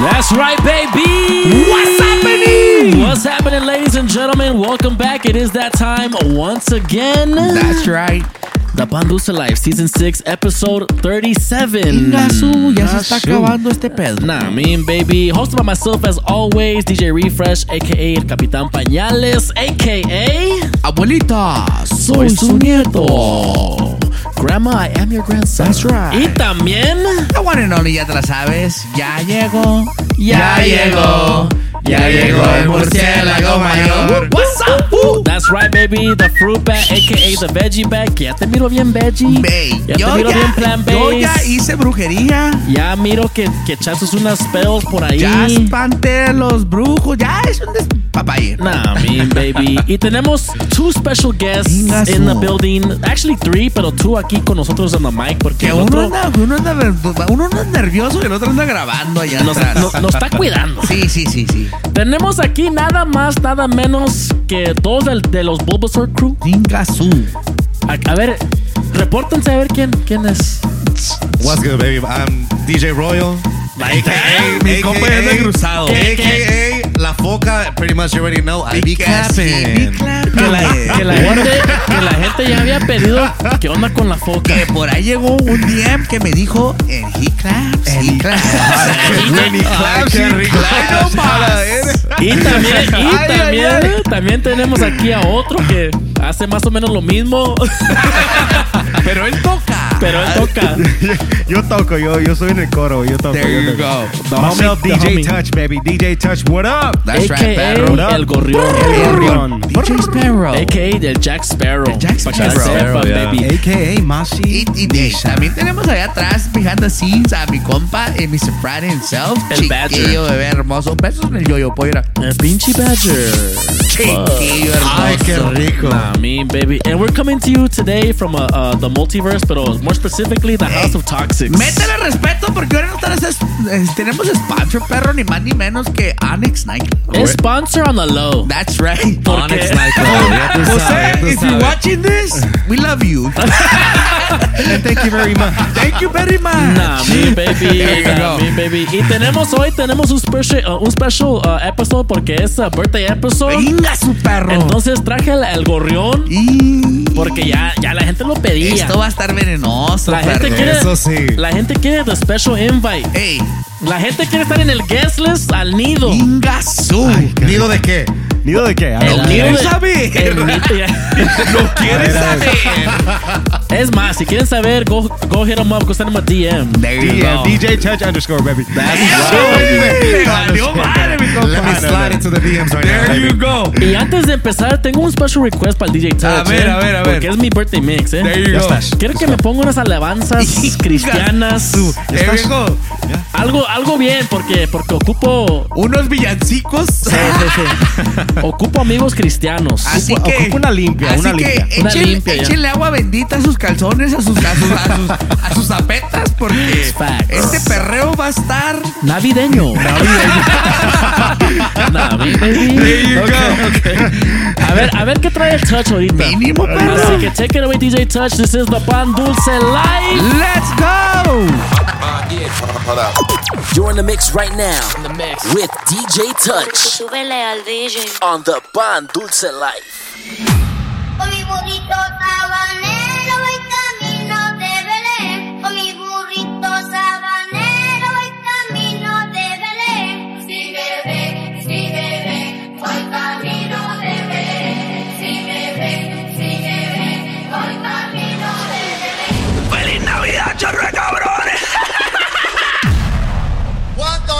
That's right, baby. What's happening? What's happening, ladies and gentlemen? Welcome back. It is that time once again. That's right. The Pandusa Life, Season 6, Episode 37. Ingasu, ya se está acabando este pedo. Nah, I mean, baby. Hosted by myself, as always, DJ Refresh, aka El Capitán Pañales, aka Abuelita, Soy su nieto. Oh. Grandma, I am your grandson. That's right. Y también. The one and only, ya te la sabes. Ya llegó. Ya llegó. Ya llegó el murciélago mayor. What's up? Woo? That's right, baby. The fruit bag, aka the veggie bag. Que ya te miro bien veggie. Bey, Ya te yo, miro ya, bien plan yo ya hice brujería. Ya miro que, que echaste unas spells por ahí. Ya espanté los brujos. Ya es un despapalle. Nah, I mean, baby. Y tenemos two special guests Ingasu. in the building. Actually, three, pero two aquí con nosotros en the mic. Porque Que el uno otro anda, uno, anda, uno anda nervioso y el otro anda grabando allá nos, atrás. nos- nos está cuidando. Sí, sí, sí, sí. Tenemos aquí nada más, nada menos que dos del- de, los Bulbasaur Crew. Ingasu. A, a ver, repórtense a ver quién, quién es. What's good, baby? I'm DJ Royal. AKA, Mi compa ya cruzado. AKA La Foca. Pretty much you already know. I be clapping. Que la, que la gente, que la gente ya había pedido qué onda con la foca. Que por ahí llegó un DM que me dijo, and he claps, he claps. Más. Y también, y Ay, ay, también, también tenemos aquí a otro que hace más o menos lo mismo, Pero él toca. pero él toca. Yo toco, yo, yo soy en el coro. Yo toco. There yo you toco. go. The homie- DJ. Touch, baby. DJ Touch, what up? That's right, AKA perro. el gorrión. El gorrión. DJ Sparrow. AKA el Jack Sparrow. El Jack Sparrow. sepan, Yeah. baby. AKA Mashi. Y, y de- también tenemos allá atrás, behind the scenes, a mi compa, eh, Mr. Friday himself. El Badger. Chiquillo, bebé hermoso. Besos en el yoyo, poira. El pinche Badger. Chiquillo hermoso. Ay, qué rico. Nah, me, baby. And we're coming to you today from uh, uh, the multiverse, pero more specifically the House of Toxics. Métele respeto porque ahora es- tenemos sponsor, perro, ni más ni menos que Onyx Nightclub. Es sponsor on the low. That's right. Onyx Nightclub. Ya tú sabes, Jose, tú if you're sabes. watching this, we love you. And thank you very much. Thank you very much. Nah, me baby, There you nah, go. me baby. Y tenemos hoy tenemos un special, uh, un special uh, episode porque es a birthday episode. Venga su perro. Entonces traje el, el gorrión y porque ya, ya la gente lo pedía. esto va a estar venenoso, La gente perro. quiere, Eso sí. la gente quiere the special invite. Ey, La gente quiere estar en el guest list al nido. Ingasu. ¿Nido de qué? ¿Nido de qué? A El ver, nido ¿Quieres de- saber? el nido- ¿Lo quieres saber? Es más, si quieren saber, go, go hit them up, go send them a DM. There you DM, go. DJ Touch underscore, baby. Valió madre, Let me slide into the DMs right now, There you baby. go. Y antes de empezar, tengo un special request para el DJ Touch. A ver, ¿eh? a ver, a ver. Porque es mi birthday mix, ¿eh? There you go. Quiero que me ponga unas alabanzas cristianas. There you go. Algo, algo bien, porque, porque ocupo. Unos villancicos. sí, sí, sí. Ocupo amigos cristianos. Así que una limpia, así una que limpia. Una ya. échenle agua bendita a sus calzones, a sus a sus, a sus, a sus zapetas, porque Facts. este perreo va a estar. Navideño. Nah, mi baby. A ver, a ver qué trae el touch ahorita. Mínimo, perro. Así que take it away, DJ Touch. This is the Pan Dulce Live. Let's go. You're in the mix right now. With DJ Touch Súbele al DJ. on the Pan Dulce Life.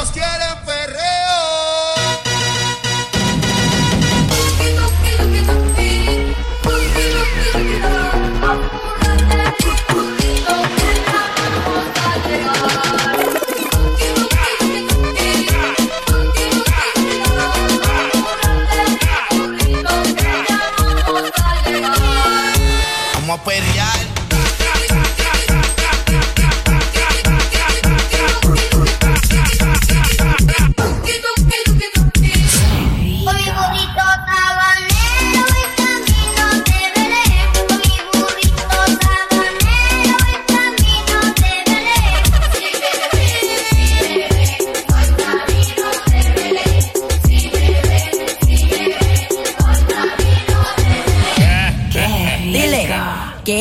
todos quieren perreo. Vamos a pelear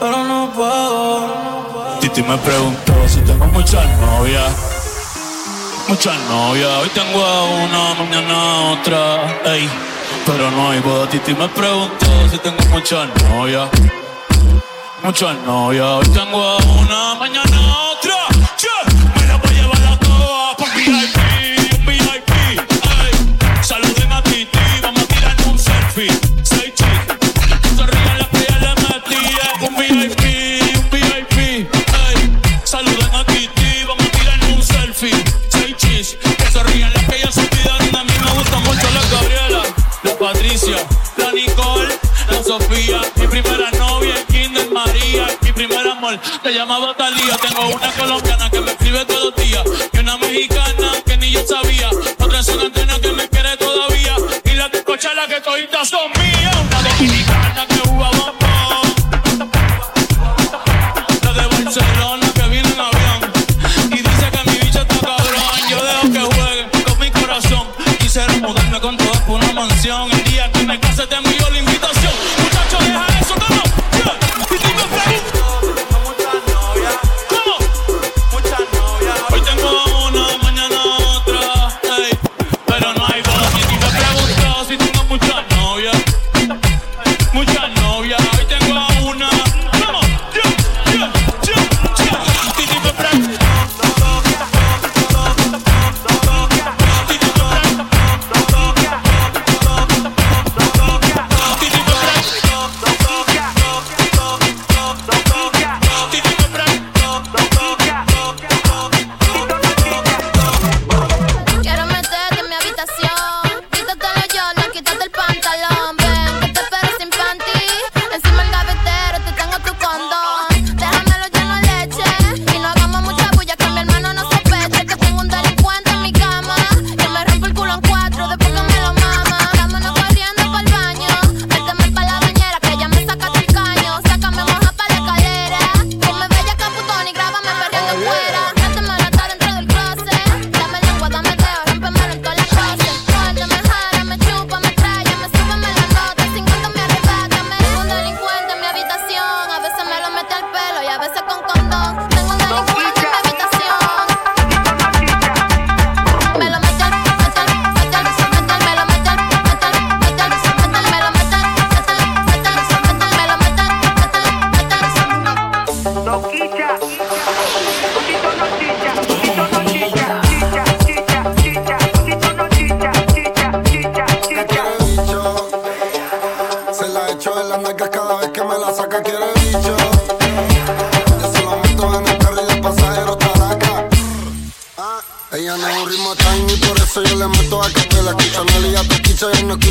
pero no puedo. Titi me preguntó si tengo muchas novias. Muchas novias, hoy tengo a una, mañana otra. Ey, pero no hay boda. Titi me preguntó si tengo muchas novias. Muchas novias, hoy tengo a una, mañana otra. Se llamaba Talía. Tengo una colombiana que me escribe todos los días. Y una mexicana que ni yo sabía. Otra es una que me quiere todavía. Y la la que todita son mías. Una dominicana que uva bombón. La de Barcelona que viene en avión. Y dice que mi bicho está cabrón. Yo dejo que juegue con mi corazón. Quisiera mudarme con todas por una mansión. El día que me case te envío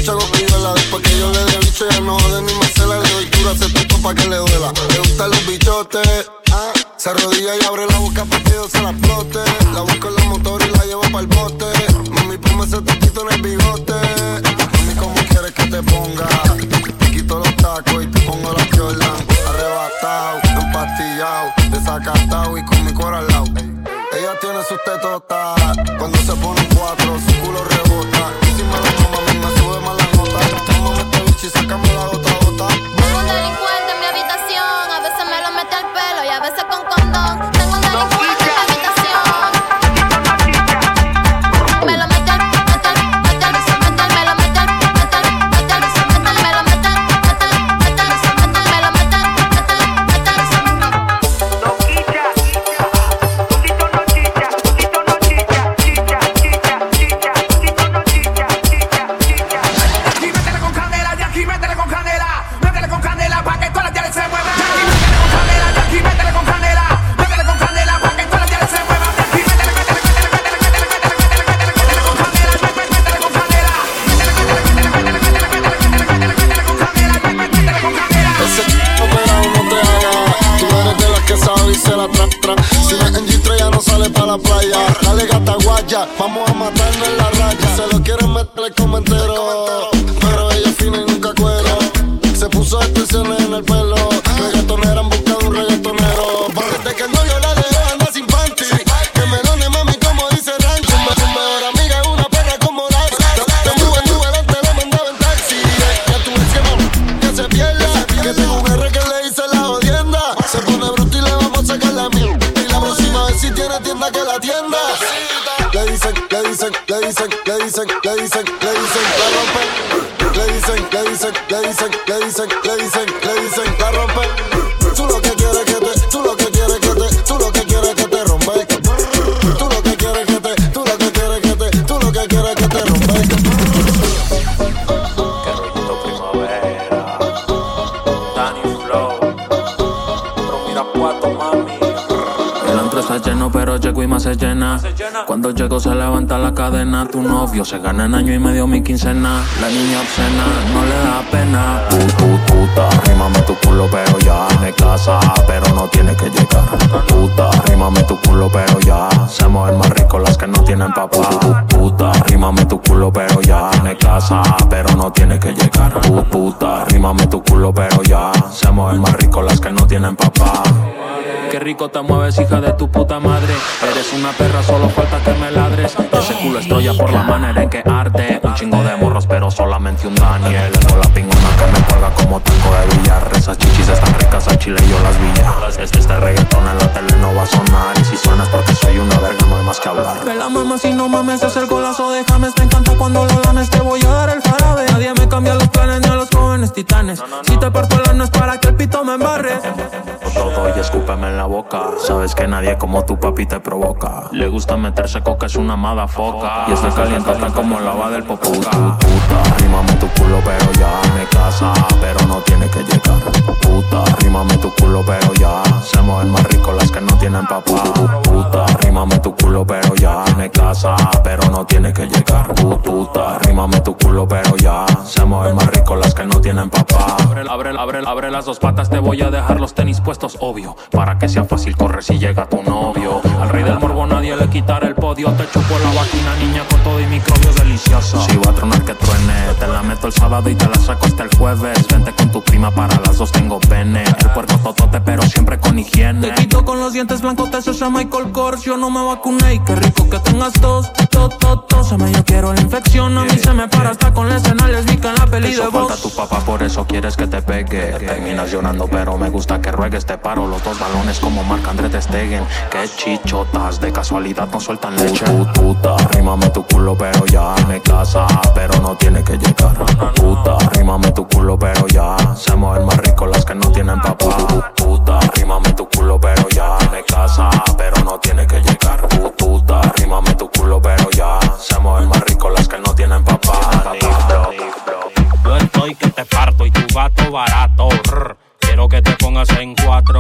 ya no con Después que yo le dé bicho, ya no jode ni Marcela. Le doy dura, se pa' que le duela. Le gustan los bichotes. ah. Se arrodilla y abre la culo, pero ya me casa, pero no tiene que llegar. Puta, rímame tu culo, pero ya se mueven más rico las que no tienen papá. Puta, rímame tu culo, pero ya me casa, pero no tiene que llegar. Puta, rímame tu culo, pero ya se mueven más rico las que no tienen papá. Qué rico te mueves, hija de tu puta madre. Eres una perra, solo falta que me ladres. Ese culo es Troya por la manera en que arte. Un chingo de morros, pero solamente un Daniel. Tengo la pingona que me cuelga como taco de billar. Esas chichis están ricas al chile, yo las vi. Este, este reggaetón en la tele no va a sonar. Y si suena es porque soy una verga, no hay más que hablar. Me la mamas si no mames, es el golazo de James. Me encanta cuando lo lames, te voy a dar el jarabe. Nadie me cambia los planes ni a los jóvenes titanes. Si te parto el ano es para que el pito me embarre. Todo y escúpeme en la boca. Sabes que nadie como tu papi te provoca. Le gusta meterse coca, es una mala foca. Y está caliente tan como lava del popuca. Puta, rímame tu culo, pero ya me casa, pero no tiene que llegar. Puta, rímame tu culo, pero ya se mueven más rico las que no tienen papá. Puta, rímame tu culo, pero ya me casa, pero no tiene que llegar. Puta, rímame tu culo, pero ya se mueven más rico las que no tienen papá. Abre, abre, abre, abre las dos patas, te voy a dejar los tenis puestos, obvio. Para que sea fácil correr si llega tu novio. Al rey del morbo nadie le quitará el podio. Te chupo la vagina, niña, con todo y microbios delicioso. Si va a tronar que truene, te la meto el sábado y te la saco hasta el jueves. Vente con tu prima, para las dos tengo pene. El puerco totote, pero siempre con higiene. Te quito con los dientes blancos, te llama Michael Kors. Yo no me vacuné y qué rico que tengas tos. Tos, tos, tos. me yo quiero la infección. A mí se me para hasta con la escena lesbica en la peli de Eso falta tu papá, por eso quieres que te pegue. Terminas llorando, pero me gusta que ruegues. Te paro los dos balones como Marc André te Stegen. Que chichotas, de casualidad no sueltan leche. Put- Puta, rímame tu culo, pero ya me casa, pero no tiene que llegar. Puta, rímame tu culo, pero ya se mueven más rico las que no tienen papá. Puta, rímame tu culo, pero ya me casa, pero no tiene que llegar. Puta, rímame tu culo, pero ya se mueven más rico las que no tienen papá. Yo estoy que te parto y tu gato barato. Quiero que te pongas en cuatro.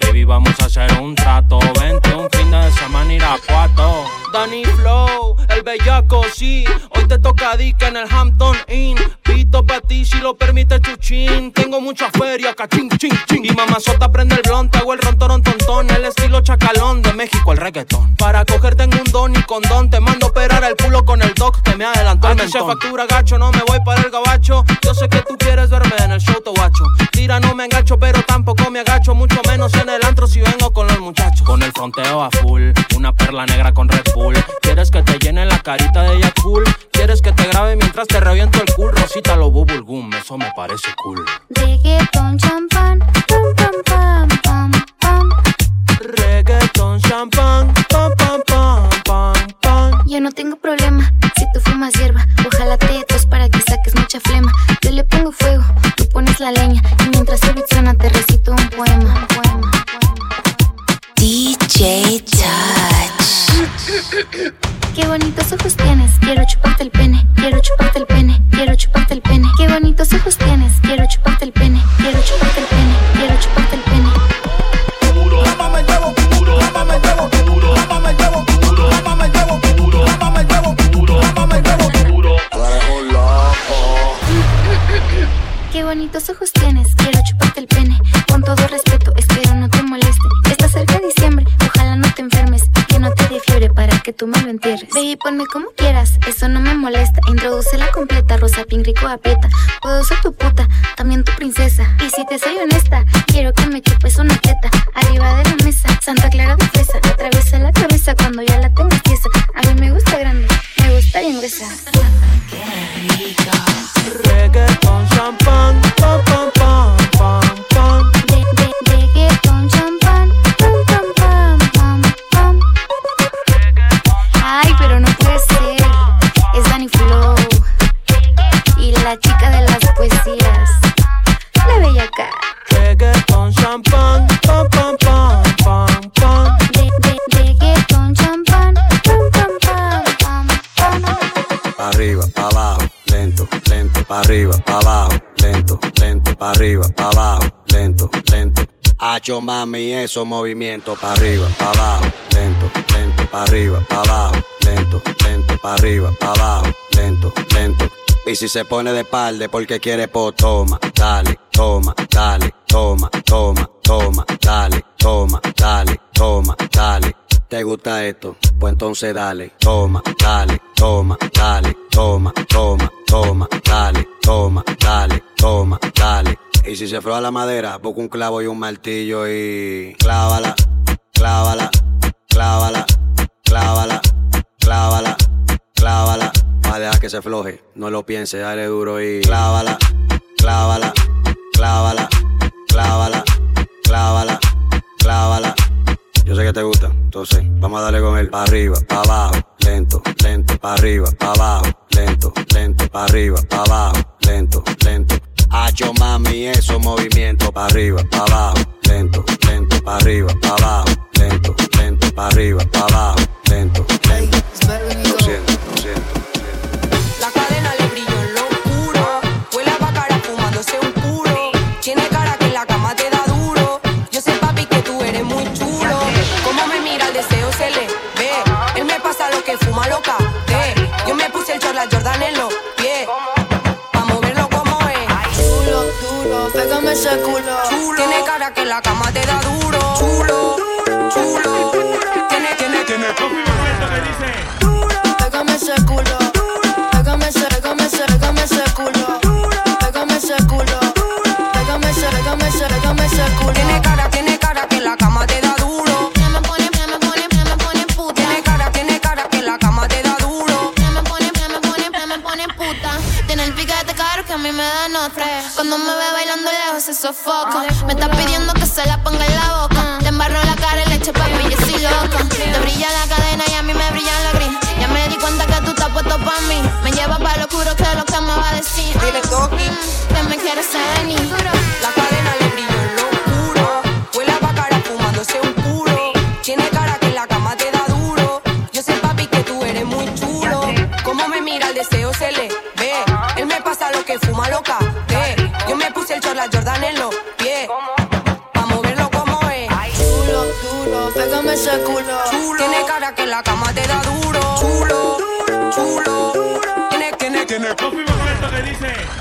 Baby, vamos a hacer un trato. Vente un fin de semana ir a cuatro. Danny Flow. el bellaco, sí. Hoy te toca dica en el Hampton Inn. Pito pa' ti si lo permite chuchín. Tengo mucha feria, cachín, chin, chin. Y mamazota prende el blon, te hago el rontorón tontón. El estilo chacalón de México, el reggaetón. Para cogerte en un don y condón, te mando operar el culo con el doc que me adelantó el mentón. factura gacho, no me voy para el gabacho. Yo sé que tú quieres verme en el show, guacho. Tira, no me engancho, pero tampoco me agacho. Mucho menos en el antro si vengo con los muchachos. Con el fronteo a full, una perla negra con Red Bull. ¿Quieres que te llene la carita de cool? ¿Quieres que te grabe mientras te reviento el cool? Rosita lo bubble gum, eso me parece cool. Reggaeton, champán, pam, pam, pam, pam, pam. Reggaeton, champán, pam, pam, pam, pam, pam. Yo no tengo problema si tú fumas hierba. Ojalá te tos para que saques mucha flema. Yo le pongo fuego, tú pones la leña. Y mientras se suena te recito un poema. Un poema. DJ. Qué bonitos ojos tienes, quiero chuparte el pene, quiero chuparte el pene, quiero chuparte el pene. Qué bonitos ojos tienes, quiero chuparte el pene, quiero chuparte el pene, quiero chuparte el pene. Qué bonitos ojos que tú me lo entierres. Ve y ponme como quieras, eso no me molesta. Introduce la completa, rosa, pink, rico, aprieta. Puedo ser tu puta, también tu princesa. Y si te soy honesta, quiero que me chupes una teta. Arriba de la mesa, Santa Clara de fresa. Atraviesa la cabeza cuando ya la tengas tiesa. A mí me gusta grande, me gusta bien gruesa. Pa' arriba, pa' abajo, lento, lento, pa' arriba, pa' abajo, lento, lento. Hacho mami, esos movimientos pa' arriba, pa' abajo, lento, lento, pa' arriba, pa' abajo, lento, lento, pa' arriba, pa' abajo, lento, lento. Y si se pone de palde porque quiere po, toma, dale, toma, dale, toma, toma, toma, dale, toma, dale, toma, dale. ¿Te gusta esto? Pues entonces dale, toma, dale, toma, dale, toma, toma, toma, dale, toma, dale, toma, dale. Y si se froa la madera, busca un clavo y un martillo y clávala, clávala, clávala, clávala, clávala, clávala. Va a dejar que se floje, no lo piense, dale duro y clávala, clávala, clávala, clávala, clávala, clávala. Yo sé que te gusta, entonces vamos a darle con él. Pa' arriba, pa' abajo, lento, lento, pa' arriba, pa' abajo, lento, lento, pa' arriba, pa' abajo, lento, lento. Hacho mami, esos movimientos pa' arriba, pa' abajo, lento, lento, pa' arriba, pa' abajo, lento, lento, pa' arriba, pa' abajo, la cama te da duro. Chulo, chulo. Tiene, tiene, tiene. Pégame ese culo. Pégame ese, pégame ese, pégame ese culo. Pégame ese culo. Pégame ese, pégame ese, pégame ese culo. Tiene cara, tiene cara que la cama te da duro. Me pone, me pone, me pone puta. Tiene cara, tiene cara que la cama te da duro. Me pone, me pone, me pone puta. Tiene el piquete caro que a mí me da nota. Cuando me ve bailando lejos se sofoca. Nos fuimos con esto que dice.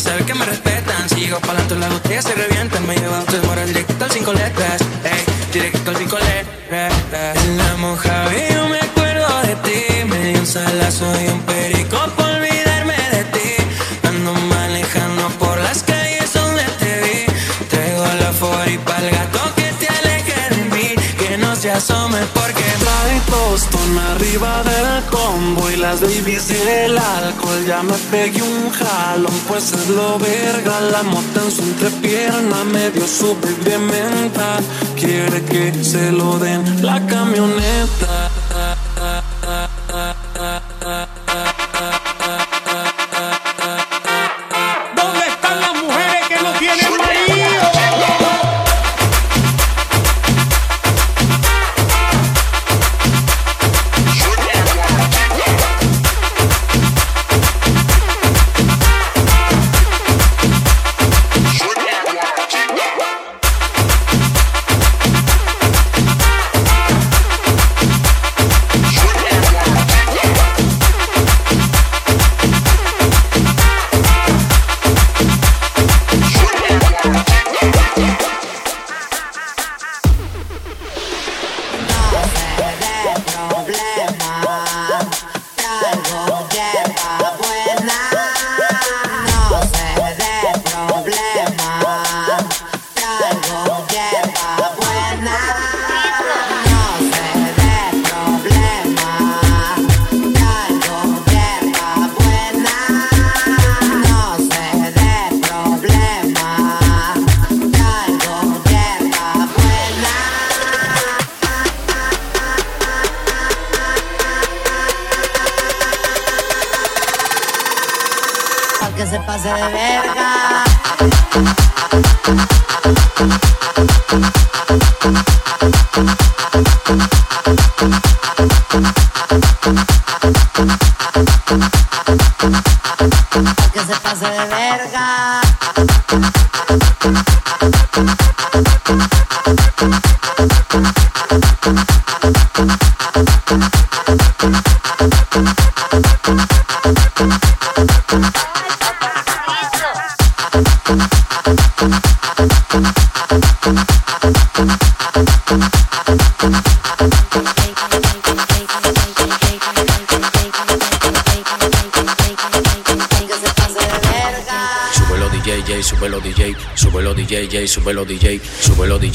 sabe que me respetan. Si llego para adelante, la botella se revientan. Me lleva a usted moral directo al cinco letras. Ey, directo al cinco letras. arriba del combo y las babies y el alcohol. Ya me pegué un jalón, pues es lo verga. La mota en su entrepierna me dio su baby. Quiere que se lo den la camioneta.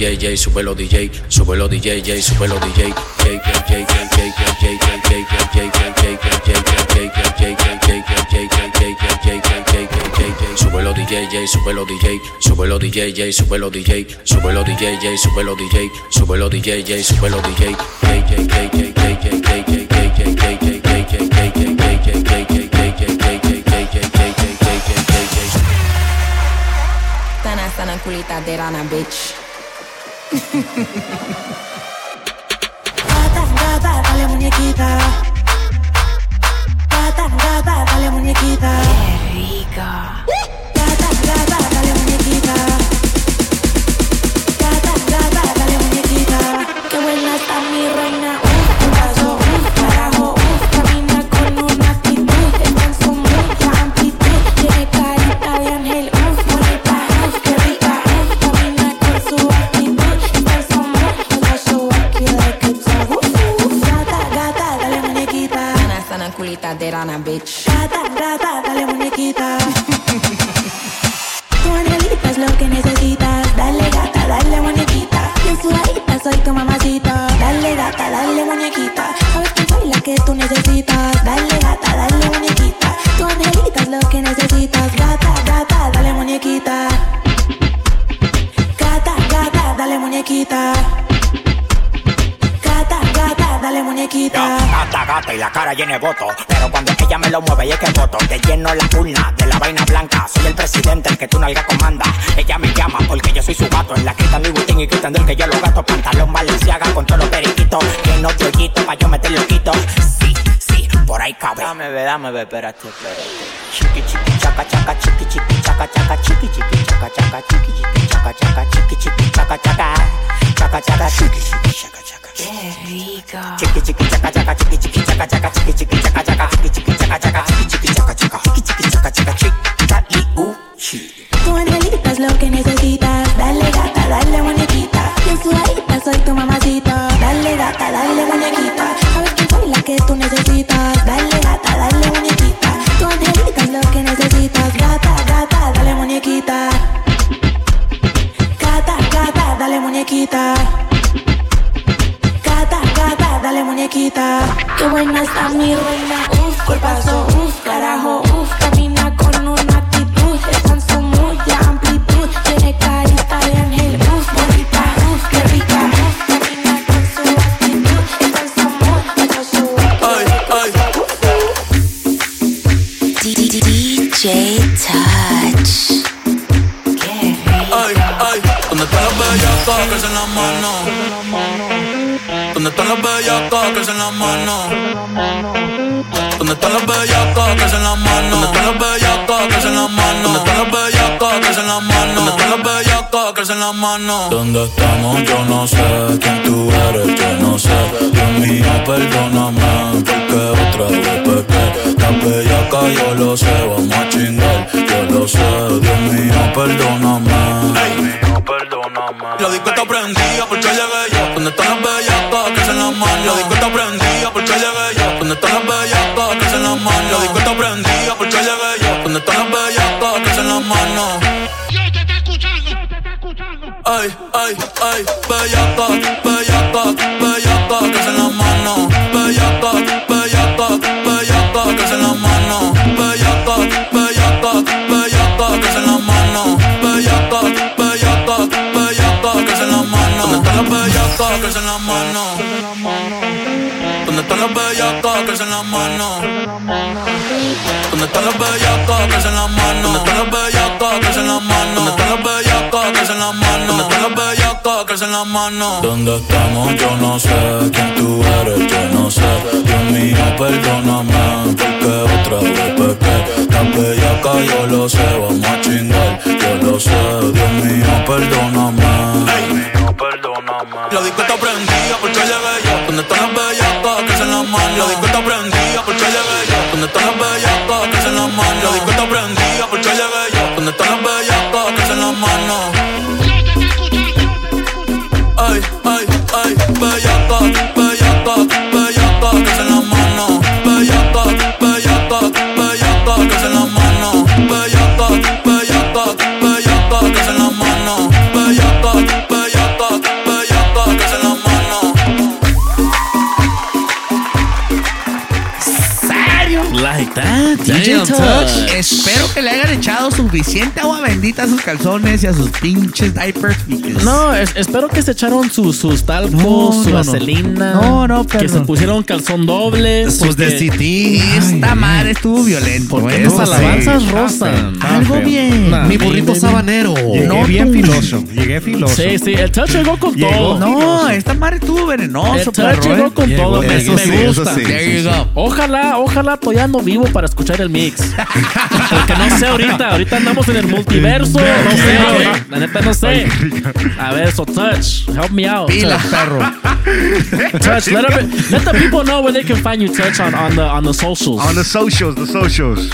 DJ, J, súbelo DJ, súbelo DJ, J, súbelo DJ, J, J, J, J, J, Súbelo DJ, J, súbelo DJ, súbelo DJ, J, súbelo DJ, súbelo DJ, J, súbelo DJ, súbelo DJ, J, súbelo DJ, J, J, J, J, J, J, J, J, J, J, Sana sana kulita de rana, bitch. Gata, gata, dale muñequita. Gata, gata, dale muñequita. Qué rica. Gata, gata, dale muñequita. Gata, gata, dale muñequita. Qué buena está mi reina. Kulita de rana, bitch. Gata, gata, dale muñequita. Tu angelita es lo que necesitas. Dale gata, dale muñequita. Bien sudadita, soy tu mamacita. Dale gata, dale muñequita. Sabes que soy la que tú necesitas. Dale y la cara llena de votos. Pero cuando ella me lo mueve y es que voto, te lleno la urna de la vaina blanca. Soy el presidente, el que tú nalga comanda. Ella me llama porque yo soy su gato. En la quita mi butín y quitan del que yo lo gato. Pantalón valenciaga con todos los periquitos. Que no te pa' yo meter loquito. Ahí cabe. Dame, ve, dame, ve, espérate, espérate. Chiqui, chiqui, chaca, chaca, chiqui, chiqui, chaca, chaca, chiqui, chiqui, chaca, chaca, chiqui, chiqui, chaca, chaca, chiqui, chiqui, chaca, chaca. Chaca, chaca, chiqui, chiqui, chaca, chaca. Qué rico. Chiqui, chiqui, chaca, chaca, chiqui, chiqui, chaca, chaca, chiqui, chiqui, chaca, chaca, chiqui, chiqui, chaca, chaca, chiqui, chiqui, chaca, chaca, chiqui, chiqui, chaca, chaca, chiqui, uh, chi. Es lo que necesitas. Dale gata, dale muñequita. Bien sudadita, soy tu mamacita. Dale gata, dale muñequita. Sabes que soy la que tú necesitas. Muñequita. Gata, gata, dale muñequita. Qué buena está mi reina. Uf, cuerpazo, uf, carajo, uf, camina con una actitud. Está en su mood, la amplitud. Tiene carita de ángel, uf, bonita, uf, qué rica, uf, camina con su actitud. Está en su mood, todo su Ay, ay. DJ Touch. Bellacas que se la mano? ¿Dónde están las bellacas que se la mano? ¿Dónde están las bellacas que se la mano? ¿Dónde están las bellacas que se la mano? ¿Dónde están las bellacas que se la mano? ¿Dónde están las bellacas que se la mano? ¿Dónde estamos? Yo no sé quién tú eres, yo no sé. Dios mío, perdóname porque otra vez pequé. La bellaca yo lo sé, vamos a chingar, yo lo sé. Dios mío, perdóname. La disco está prendida porque llegué yo. ¿Dónde están las bellacas que se la mano? La disco está prendida porque llegué yo. ¿Dónde están las bellacas que se la mano? La disco está prendida porque llegué yo. ¿Dónde están las bellacas que se la mano? Yo te está escuchando, yo te está escuchando. Ay, ay, ay, bellaca, bellaca, bellaca que se la mano. Bellaca, bellaca, bellaca que se la mano. Bellaca, bellaca bellacas que en la mano? ¿Dónde están las bellacas que en la mano? ¿Dónde están las bellacas que en la mano? ¿Dónde están las bellacas que en la mano? ¿Dónde están las bellacas que en la mano? ¿Dónde están las bellacas que en la mano? ¿Dónde estamos? Yo no sé quién tú eres, yo no sé. Dios mío, perdóname porque otra vez pequé. Tan bellaca, yo lo sé, vamos a chingar, yo lo sé. Dios mío, perdóname. La disco está prendida porque llegué yo. ¿Dónde están las bellacas que en la mano? La disco está prendida porque llegué yo. ¿Dónde están las bellacas que en la mano? La disco está prendida porque llegué yo. ¿Dónde están las bellacas DJ. Espero que le hayan echado suficiente agua bendita a sus calzones y a sus pinches diapers. No, es- espero que se echaron sus, sus talcos, No, su no, no. vaselina. No, no, Que perro. se pusieron calzón doble. Sus porque- de CT. Esta madre estuvo violento. Porque ¿eh? esas No, alabanzas sí. rosan. Algo bien. Nah, Mi burrito sabanero. Llegué No, bien tú. filoso. Llegué filoso. Sí, sí, el touch llegó con Llegó todo. No, esta madre estuvo venenoso, El touch perro, llegó ¿eh? con todo, me, Eso me sí, eso gusta. sí, There you go. Ojalá, ojalá estoy ando vivo para escuchar el mix. Porque no sé ahorita, ahorita andamos en el multiverso, no sé. La neta no sé. A ver, so touch, help me out. Touch. perro. Touch, let, let the people know where they can find you, touch on, on the on the socials. On the socials, the socials.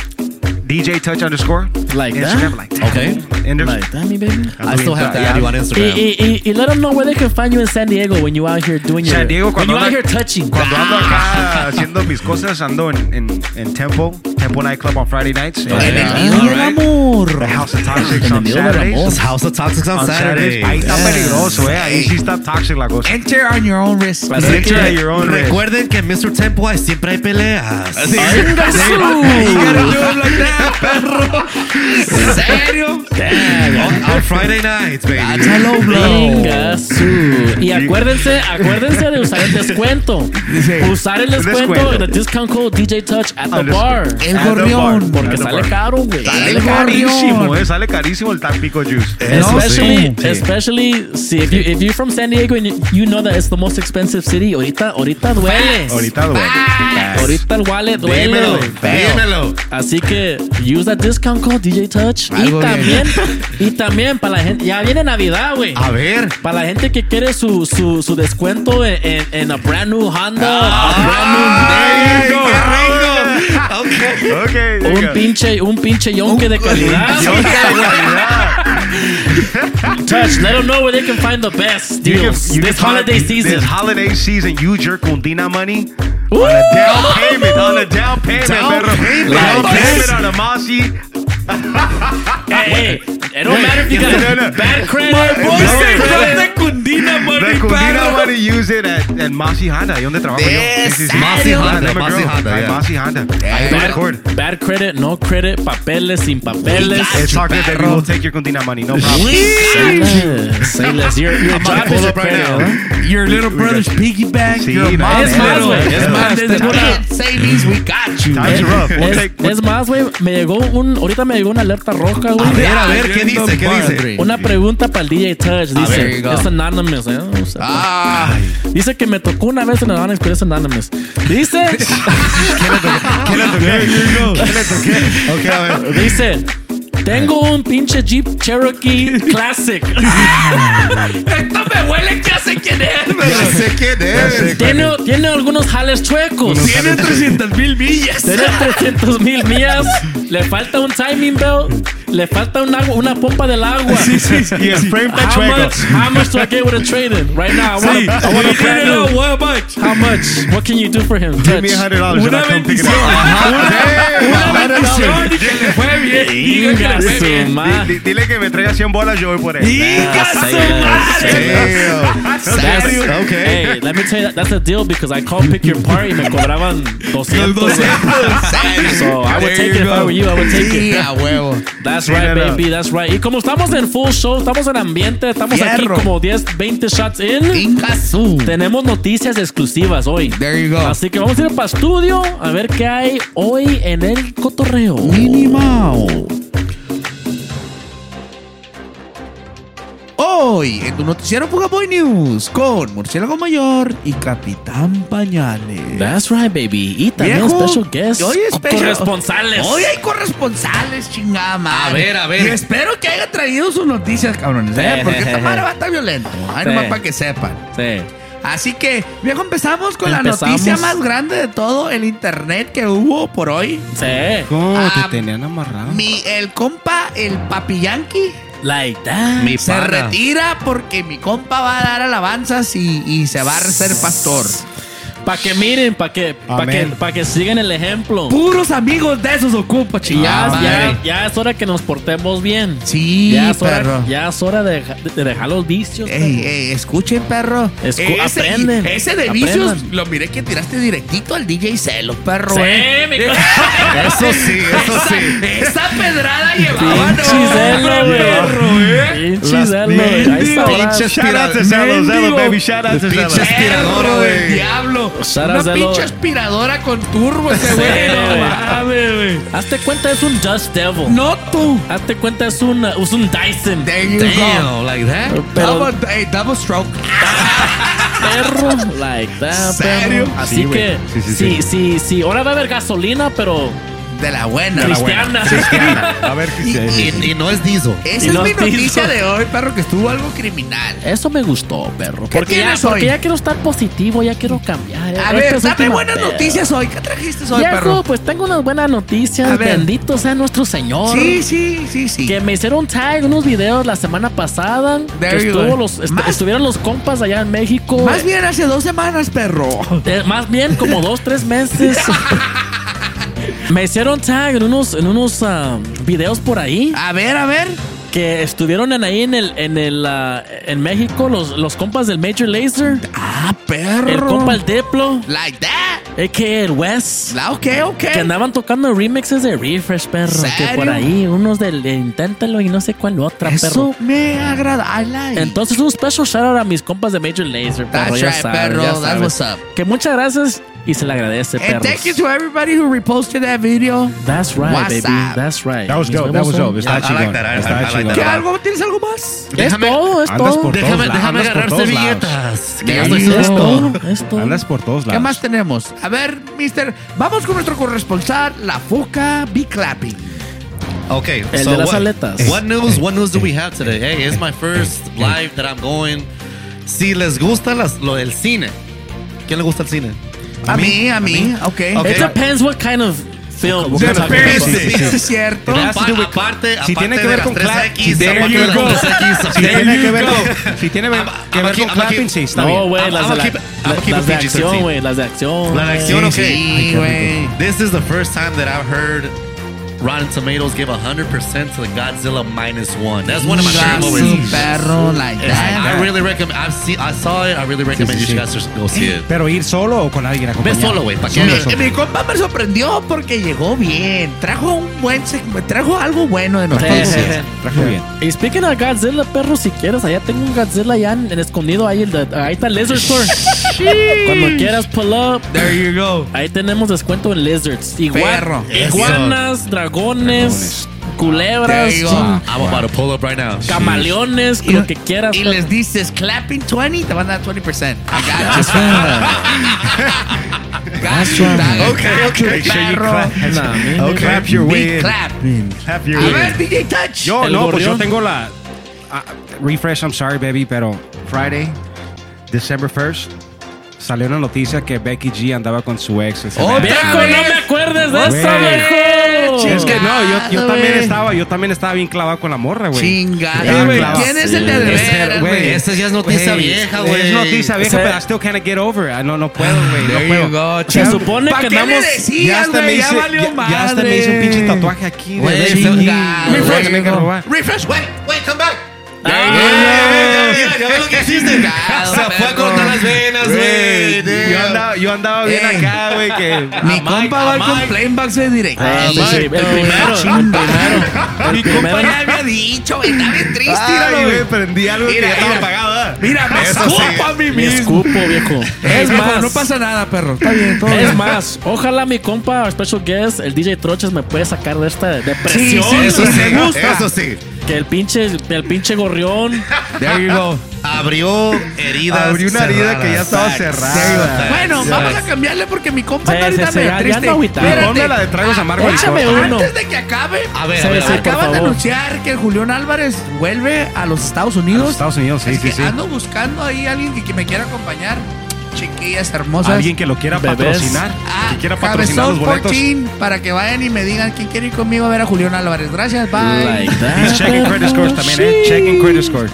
DJ Touch underscore. Like Instagram, that? like that. Okay. Ender- Like that, me baby. I still have to add you on Instagram. Y, y, y let them know where they can find you in San Diego when you out here doing your San Diego, when cuando you out ando- here touching. Cuando ando acá haciendo mis cosas, ando en, en, en Tempo, Tempo Nightclub on Friday nights. En el nido del Alright. amor. The House of Toxics on Saturdays. House of Toxics on Saturdays. Ahí está peligroso, eh. Ahí sí está toxic la cosa. Enter on your own risk. Enter que at your own risk. Recuerden que en Mr. Tempo hay- siempre hay peleas. Así. Venga, Sí. su. You gotta do it like that, perro. ¿En serio? On, on Friday nights, baby. That's a low blow. Venga, su. Y acuérdense, acuérdense de usar el descuento. Usar el descuento, descuento. the discount code DJ Touch at the bar. El gorrión. Porque sale caro, güey. Sale El carísimo, gorrión. eh. Sale carísimo el Tampico Juice. Especially, Sí. especially, see, if, you, if you're from San Diego and you- you know that it's the most expensive city, ahorita, ahorita duele. Ahorita duele. Ahorita el wallet duele. Dímelo, dímelo. Así que use that discount code DJ Touch. Y Algo bien. también, y también para la gente, ya viene Navidad, güey. A ver. Para la gente que quiere su, su, su descuento en, en, en a brand new Honda, Ah, a brand new Okay. okay un pinche, un pinche yonke de calidad. Touch, let them know where they can find the best You can- deals you this holiday season. This holiday season, use your Cundina money on a down payment. On a down payment, Down perro. payment. Down payment on a Mossy. Hey, hey, it don't matter if you got No, no. bad credit. My good boy said credit. the Cundina The Cundina money, use it at, at Honda. Trabajo yo. Honda. Honda, yeah. Honda. Bad, bad credit, no credit, papeles, sin papeles. It's hard that we will take your Cundina money. No problem. Say less, say less. Your, job is right now. little brother's piggy bank. Sí, your mom's Es más, little- güey, es más, Desde tengo una- Kid savings, we got you. Times are rough. Es más, güey, me llegó un. Ahorita me llegó una alerta roja, güey. A ver, a ver, ¿qué dice? ¿Qué dice? Una pregunta para el DJ Touch. Dice. Es anonymous, ¿eh? O sea, Ah, Dice que me tocó una vez en Anonymous, pero es Anonymous. Dice. ¿Qué le toqué? ¿Qué le toqué? Ok, a ver. Dice. Tengo un pinche Jeep Cherokee Classic. esto me huele que hace quién es, Ya sé quién es. tiene, tiene algunos jales chuecos. Tiene 300 mil millas. Tiene 300 mil millas. Le falta un timing belt. Le falta un agua- una pompa del agua. El frame está How chueco. much, how much do I get with a trade in? Right now, I want Sí. a, I want a Sí, brand no, new. what much? How much? What can you do for him? Give me a hundred dollars Una bendición. Una bendición que le fue bien. Diga que le fue bien. Dile que me traiga 100 bolas, yo voy por él. Diga su madre. Okay. Hey, let me tell you, that, that's a deal because I called pick your part y me cobraban 200. So I would take it if I were you. I would take Sí, it. a huevo. That's That's right, no, no. baby, that's right. Y como estamos en full show, estamos en ambiente, estamos Fierro. aquí como 10, 20 shots in. Ingasu. Tenemos noticias exclusivas hoy. There you go. Así que vamos a ir para estudio a ver qué hay hoy en el cotorreo. Minimao. Hoy en tu noticiero Fugaboy News con Murciélago Mayor y Capitán Pañales. That's right, baby. Y también Viejo, special guests. hoy es special- corresponsales. Hoy hay corresponsales, chingada madre. A ver, a ver. Y espero que haya traído sus noticias, cabrones. ¿eh? Porque esta madre va a estar violento. Ahí Sí. nomás para que sepan. Sí. Así que, viejo, empezamos con la Empezamos. noticia más grande de todo el internet que hubo por hoy. Sí. ¿Cómo Ah, te tenían amarrado? Mi, el compa, el papi yankee, Like that. Mi se pana. retira porque mi compa va a dar alabanzas y, y se va a ser pastor. Para que miren, para que, pa que, pa que sigan el ejemplo. Puros amigos de esos ocupa, Ya, chingada. ya, es hora que nos portemos bien. Sí, ya es hora, perro. ya es hora de, deja- de dejar los vicios. Ey, escuchen, perro. Escu- ese, aprenden, Ese de aprendan. vicios lo miré que tiraste directito al DJ Celo, perro. Sí, eh. mi Eso sí, eso sí. Esa pedrada llevaba, no, Pinche Celo, güey. perro, eh. Pinche Las Celo, güey. Ahí está. ahora. pinches Shout out to Mendigo. Zelo, Zelo, baby. Shout out to Pinche Zelo. aspiradora, Perro del güey. diablo. Out Una Zelo. pinche aspiradora con turbo ese güey. No mames, güey. Hazte cuenta, es un Just Devil. No tú. Hazte cuenta, es un, es un Dyson. There you go. Damn, like that. Pero double, hey, double stroke. perro, like that, ¿Serio? perro. Así Sí, güey. que, sí, sí, sí. sí, sí. Ahora va a haber gasolina, pero De la buena. cristiana. A ver qué Y- Y, y no es diesel. Esa Y es no mi noticia de hoy, perro, que estuvo algo criminal. Eso me gustó, perro. ¿Qué Porque, ya, porque quiero estar positivo, ya quiero cambiar. A ver, es dame buenas noticias hoy. ¿Qué trajiste hoy, Viejo, perro? pues tengo unas buenas noticias. Bendito sea nuestro Señor. Sí, sí, sí, sí. Que me hicieron tag unos videos la semana pasada. There que you estuvo go. los, est- Más- estuvieron los compas allá en México. Más bien hace dos semanas, perro. Eh, más bien como dos, tres meses. me hicieron tag en unos, en unos ah, videos por ahí. A ver, a ver. Que estuvieron en ahí en el, en el ah, en México, los, los compas del Major Laser. Ah, perro. El compa el Diplo. Like that. A.K.A. el West. La, ok, ok. Que andaban tocando remixes de Refresh, perro. Que por ¿Serio? ahí, unos del de Inténtalo y no sé cuál otra, perro. Eso me agrada. I like. Entonces, un special shout out a mis compas de Major Laser, perro. That's ya right, sabes, perro. ya That's sabes. what's up. Que muchas gracias y se le agradece. And thank you to everybody who reposted that video. That's right, What's baby. up? That's right. That was dope, that was dope. Está I like chingón. that, I- Está I like chingón. that. ¿Qué algo? ¿Tienes algo más? Es todo, es Andas todo. por Déjame, todos lados, déjame por agarrar todos servilletas. Que ya There estoy you Es solo. todo, es todo. Andas por todos ¿Qué lados. más tenemos? A ver, mister, vamos con nuestro corresponsal, la Fuca Be Clapping. Okay, El so de las what, aletas. what news? What news do we have today? Hey, it's my first live that I'm going. Si les gusta las, lo del cine, ¿quién le gusta el cine? A mí, a mí, ok. Ok. It depends what kind of film. What kind of film? Sí, sí, Sí, es cierto. With- aparte, si aparte tiene que ver las con 3X, clap- There aparte you de las go. 3X, Si tiene que ver con, si tiene que ver con clapping, sí, está No, bien. güey, I'm- las, de a la- keep- I'm a la- keep las it de PG-13. acción, güey, las de acción. La de güey. acción, ok. Sí, güey. This is the first time that I've heard Rotten Tomatoes give 100% to the Godzilla minus one. That's one of my favorite movies. perro, like And I, I that. really recommend. I've seen. I saw it. I really recommend sí, you sí. guys just go see it. Pero ir solo o con alguien Ve acompañado. solo, güey. ¿Para Solo, qué? solo. Mi compa me sorprendió porque llegó bien. Trajo un buen trajo algo bueno de noticias. Trajo bien. Y speaking of Godzilla, perro, si quieres, allá tengo un Godzilla allá en, en escondido. Ahí, el de- ahí está el Lizard Store. Cuando quieras pull up, There you go. ahí tenemos descuento en Lizards. Igua- Perro. Iguanas, dragones, culebras, go. mm, I'm about to pull up right now. camaleones, Y- lo que quieras. Y les dices clapping 20, te van a dar 20%. I got That's you. right. Got you. Okay, okay. Make sure you clap. Nah, man. Okay. Clap your way in. clapping. Clap your A way ver, in. DJ Touch. Yo, El no, pues yo gorrión. tengo la. ah, refresh, I'm sorry, baby, pero Friday, December 1st, salió una noticia que Becky G andaba con su ex. Viejo, no me acuerdes de eso, viejo. Es que no, yo, yo también estaba, yo también estaba bien clavado con la morra, güey. Chingada. Güey. ¿Quién es el de veras, güey? Esa ya es noticia Güey, vieja, Es güey. noticia vieja, O sea- pero I still can't get over it. Ah, No, no puedo, güey. No puedo. Se supone ¿Pa' que andamos. decías, Ya hasta me hice, valió ya, ya hasta me hice un pinche tatuaje aquí. Güey. Refresh, güey. Wait, come back. Ya, ves lo que hiciste. Se fue a cortar las venas, güey. Yo andaba, yo andaba bien Eh. acá, güey, que... Mi a Mike- compa va complaint box de directo. Ah, sí, sí, el primero, el Chinga. primero, Mi compa ya había dicho, güey, está bien triste. Güey, prendí algo que Mira, ya estaba apagado, ¿verdad? Mira, me Eso escupo sí. a mí Me mismo. escupo, viejo. Es más, no pasa nada, perro. Está bien, todo es más, ojalá mi compa, special guest, el DJ Troches, me puede sacar de esta Sí, depresión. sí, Eso sí, sí, me gusta. eso sí. Que el pinche, el pinche gorrión. There you go. Abrió heridas. Abrió una herida que ya estaba cerrada. Bueno, Sí. vamos a cambiarle porque mi compa Sí, está ahorita medio triste. Ponme la de tragos amargos Échame uno. Antes de que acabe, A ver, Sí, a ver, acaban de anunciar que Julián Álvarez vuelve a los Estados A Unidos. los Estados Unidos, sí, Es sí, que sí. ando buscando ahí a alguien que me quiera acompañar. Chiquillas hermosas. Alguien que lo quiera Bebés. patrocinar. Ah, que quiera patrocinar los boletos. 14, para que vayan y me digan quién quiere ir conmigo a ver a Julián Álvarez. Gracias, bye. Like that. He's checking credit scores también, ¿eh? Checking credit score.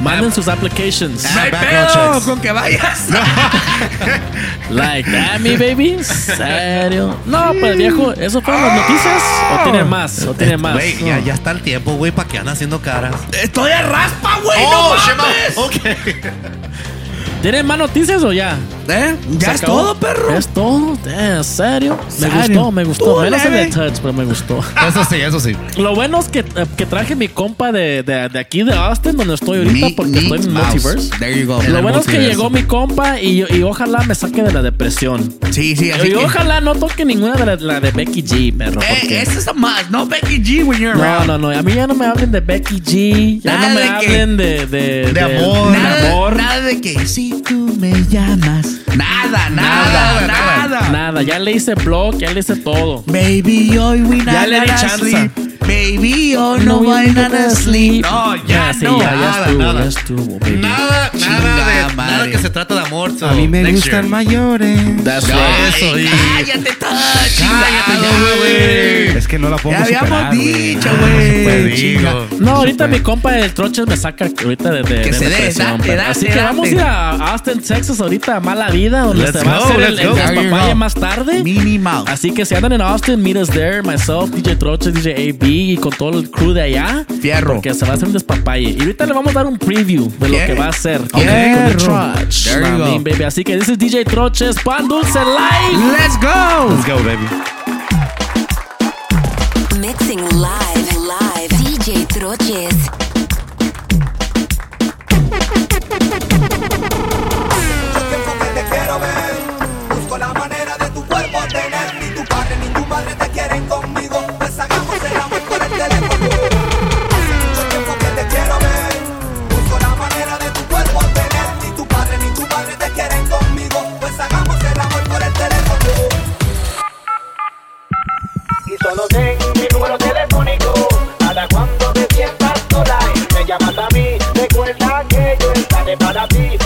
Manden sus applications. No hay background pedo checks. con que vayas. Like that, mi baby. ¿Serio? No, pues viejo, ¿eso fueron las noticias? ¿O tienen más? ¿O tienen más? Güey, ya, ya está el tiempo, güey, para que andan haciendo caras. Estoy a raspa, güey. Oh, no mames. Ok. ¿Tienen más noticias o ya? ¿Eh? Ya ¿Se es acabó? todo, perro. Es todo. ¿En serio? Me ¿Serio? gustó, me gustó. Tú, Menos el de Touch, pero me gustó. Eso sí, eso sí. Lo bueno es que, eh, que traje mi compa de, de, de aquí de Austin, donde estoy ahorita, porque mi estoy en mouse. Multiverse. There you go. Lo bueno es que llegó mi compa y, y ojalá me saque de la depresión. Sí, sí, Y, así que... ojalá no toque ninguna de la, la de Becky G, perro. Eh, esa es a más, no Becky G when you're No, around. no, no. A mí ya no me hablen de Becky G. Ya Nada no me de que- hablen de, de, de amor. de Nada, amor. nada de que si tú me llamas. Nada, nada, Nada, nada. nada. Nada, ya le hice blog, ya le hice todo. Baby, hoy we Ya le di chance. Baby, hoy no voy a sleep. No, ya, sí, no. ya, ya nada, estuvo, nada. ya estuvo, baby. Nada, nada de madre. nada que se trata de amor. so, A mí me next gustan year. mayores. That's Ya, right. eso, y- Cállate, touch. Cállate ya, güey. Es que no la puedo Ya habíamos superar, dicho, Ah, güey. No, ahorita mi compa el Troches me saca ahorita de, de, Que de se dé, date, date, Así que vamos a ir a Austin, Texas ahorita a Mala Vida, donde Let's se va a go, hacer el, let's el go. más tarde. Mouse. Así que si andan en Austin, meet us there, myself, DJ Troches, DJ AB y con todo el crew de allá. Fierro. Porque se va a hacer un despapalle. Y ahorita le vamos a dar un preview de lo Yeah. que va a hacer. Fierro. There you go. baby. Así que this is DJ Troches, Pan Dulce Live. Let's go. Let's go, baby. Mixing live, live. DJ Troches. Mucho tiempo que te quiero ver. Busco la manera de tu cuerpo solo ten mi número telefónico. Para cuando te sientas sola Y me llamas a mí Recuerda que yo estaré para ti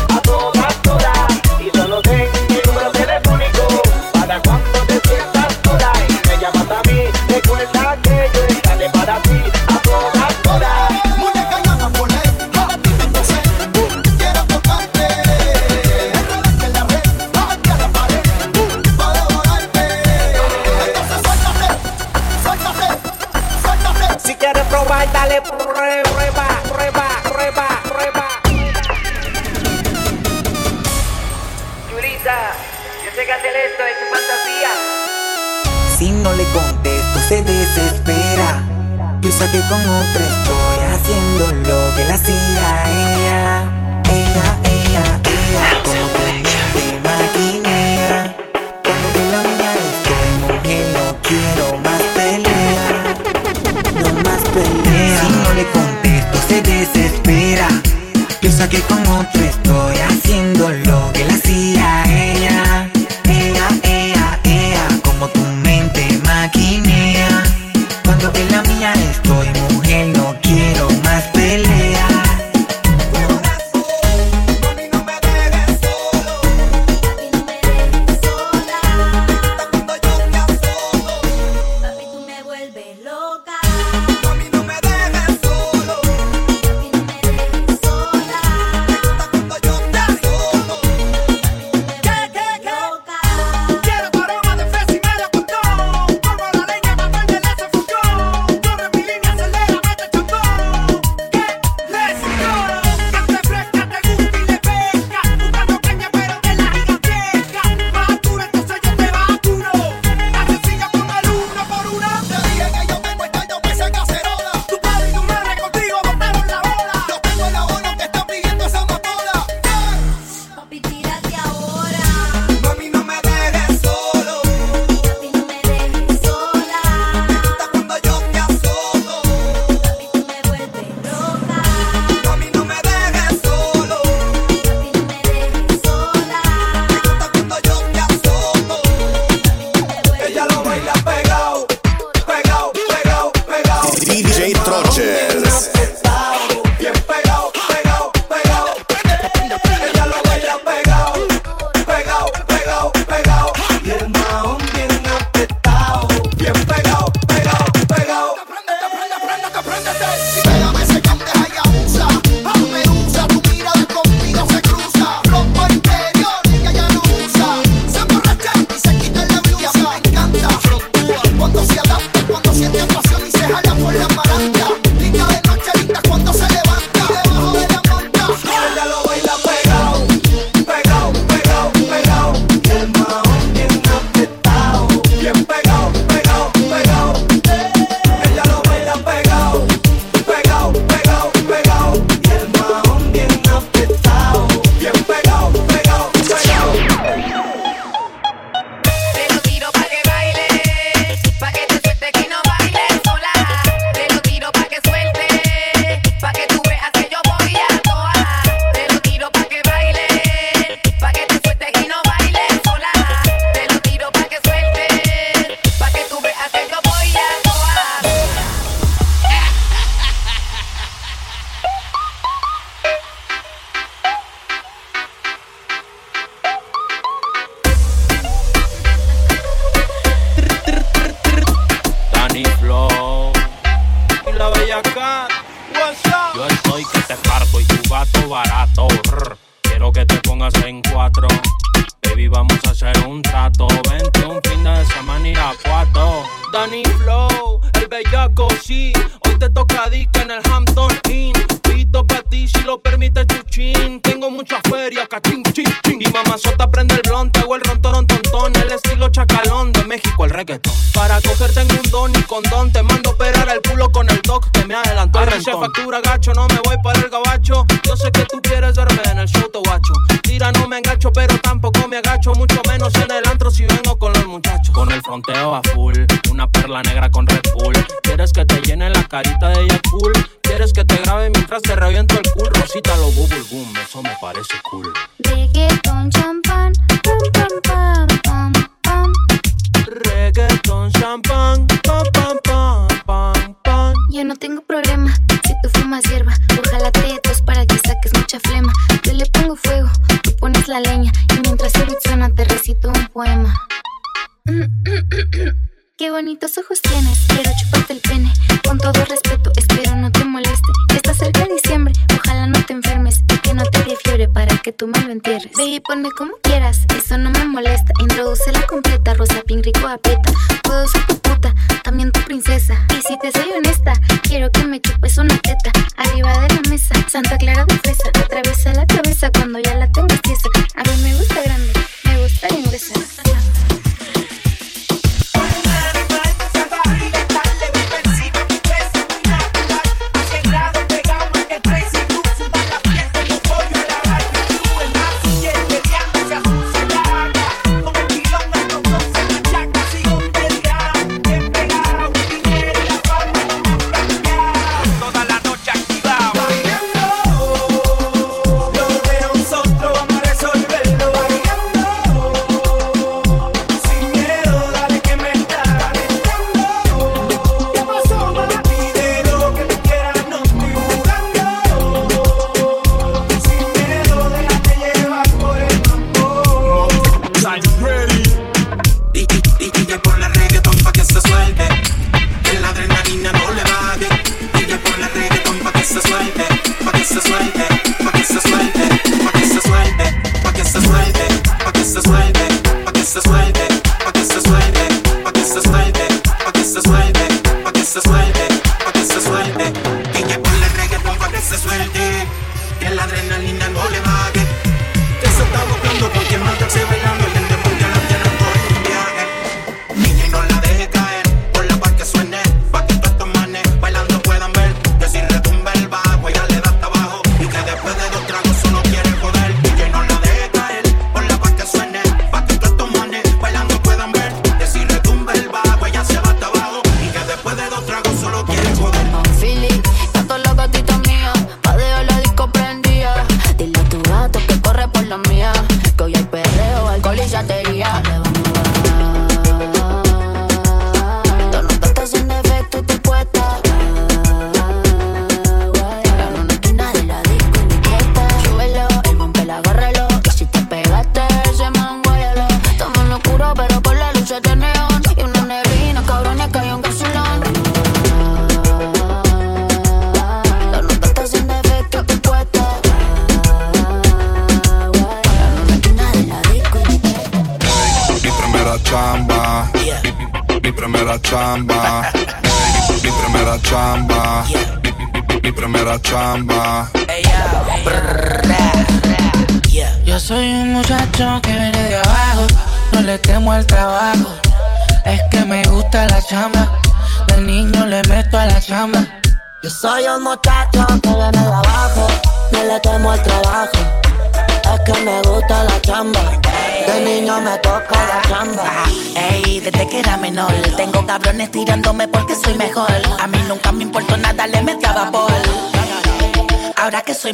que con otra estoy haciendo lo que la hacía ella. Ella, ella, ella Como tu mente maquinea Cuando que la mía estoy mujer no quiero más pelea No más pelea Si no le contesto se desespera. Piensa que con otro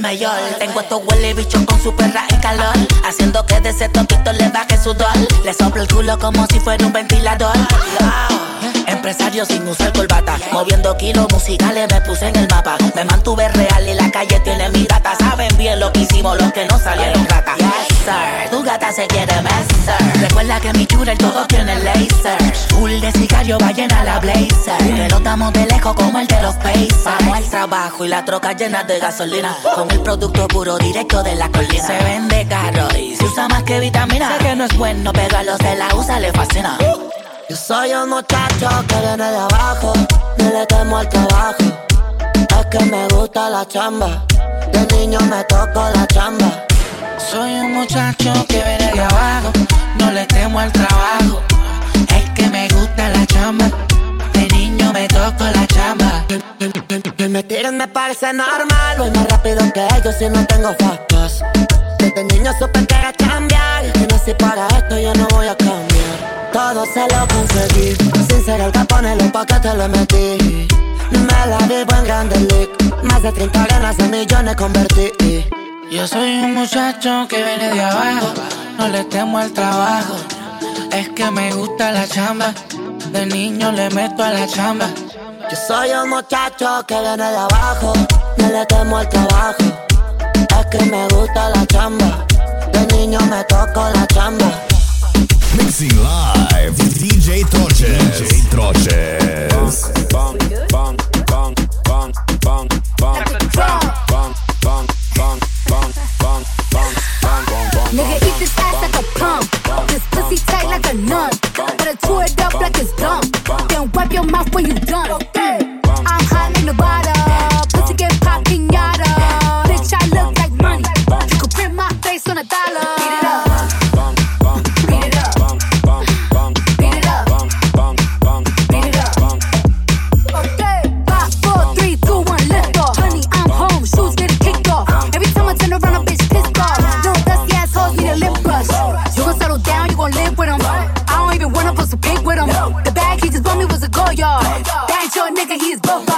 mayor. Tengo estos huele bichos con su perra en calor. Haciendo que de ese toquito le baje su sudor. Le soplo el culo como si fuera un ventilador. Empresario sin usar corbata. Moviendo kilos musicales me puse en el yo va a la blazer. Que lo damos de lejos como el de los Pacers. Vamos al trabajo y la troca llena de gasolina. Con el producto puro directo de la colina. Se vende caro y se usa más que vitamina. Sé que no es bueno, pero a los de la USA le fascina. Yo soy un muchacho que viene de abajo. No le temo al trabajo. Es que me gusta la chamba. De niño me toco la chamba. Soy un muchacho que viene de abajo, no le temo al trabajo. Es que me tiren me parece normal, voy más rápido que ellos si no tengo factos. Desde niño supe que era cambiar, y no sé para esto yo no voy a cambiar. Todo se lo conseguí, sin ser el capón en los paquetes le metí. Me la vivo en grande league, más de 30 arenas en millones convertí. Yo soy un muchacho que viene de abajo, no le temo al trabajo. Es que me gusta la chamba, de niño le meto a la chamba. Yo soy un muchacho que viene de abajo, no le temo al trabajo. Es que me gusta la chamba, de niño me toco la chamba. Mixing live, DJ Troches. DJ Troches. Bang, bang, bang, bang, bang, bang, bang, bang, bang, bang, bang, bang, bang, bang, bang, Nigga, eat this ass like a pump. This pussy tight like a nun. Better chew it up like it's dumb. Then wipe your mouth when you done. Okay. I'm hot in the bottle. Pussy get pop pinata. Bitch, I look like money. You could print my face on a dollar. Me was a. That ain't your nigga, he is both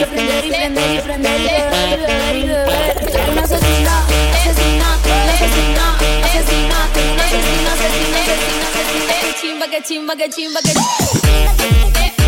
que prender y prender y prender y beber y beber y beber. Soy una asesina, asesina, asesina, asesina, asesina, asesina, asesina, asesina. Que chimba, que chimba, que chimba, que chimba.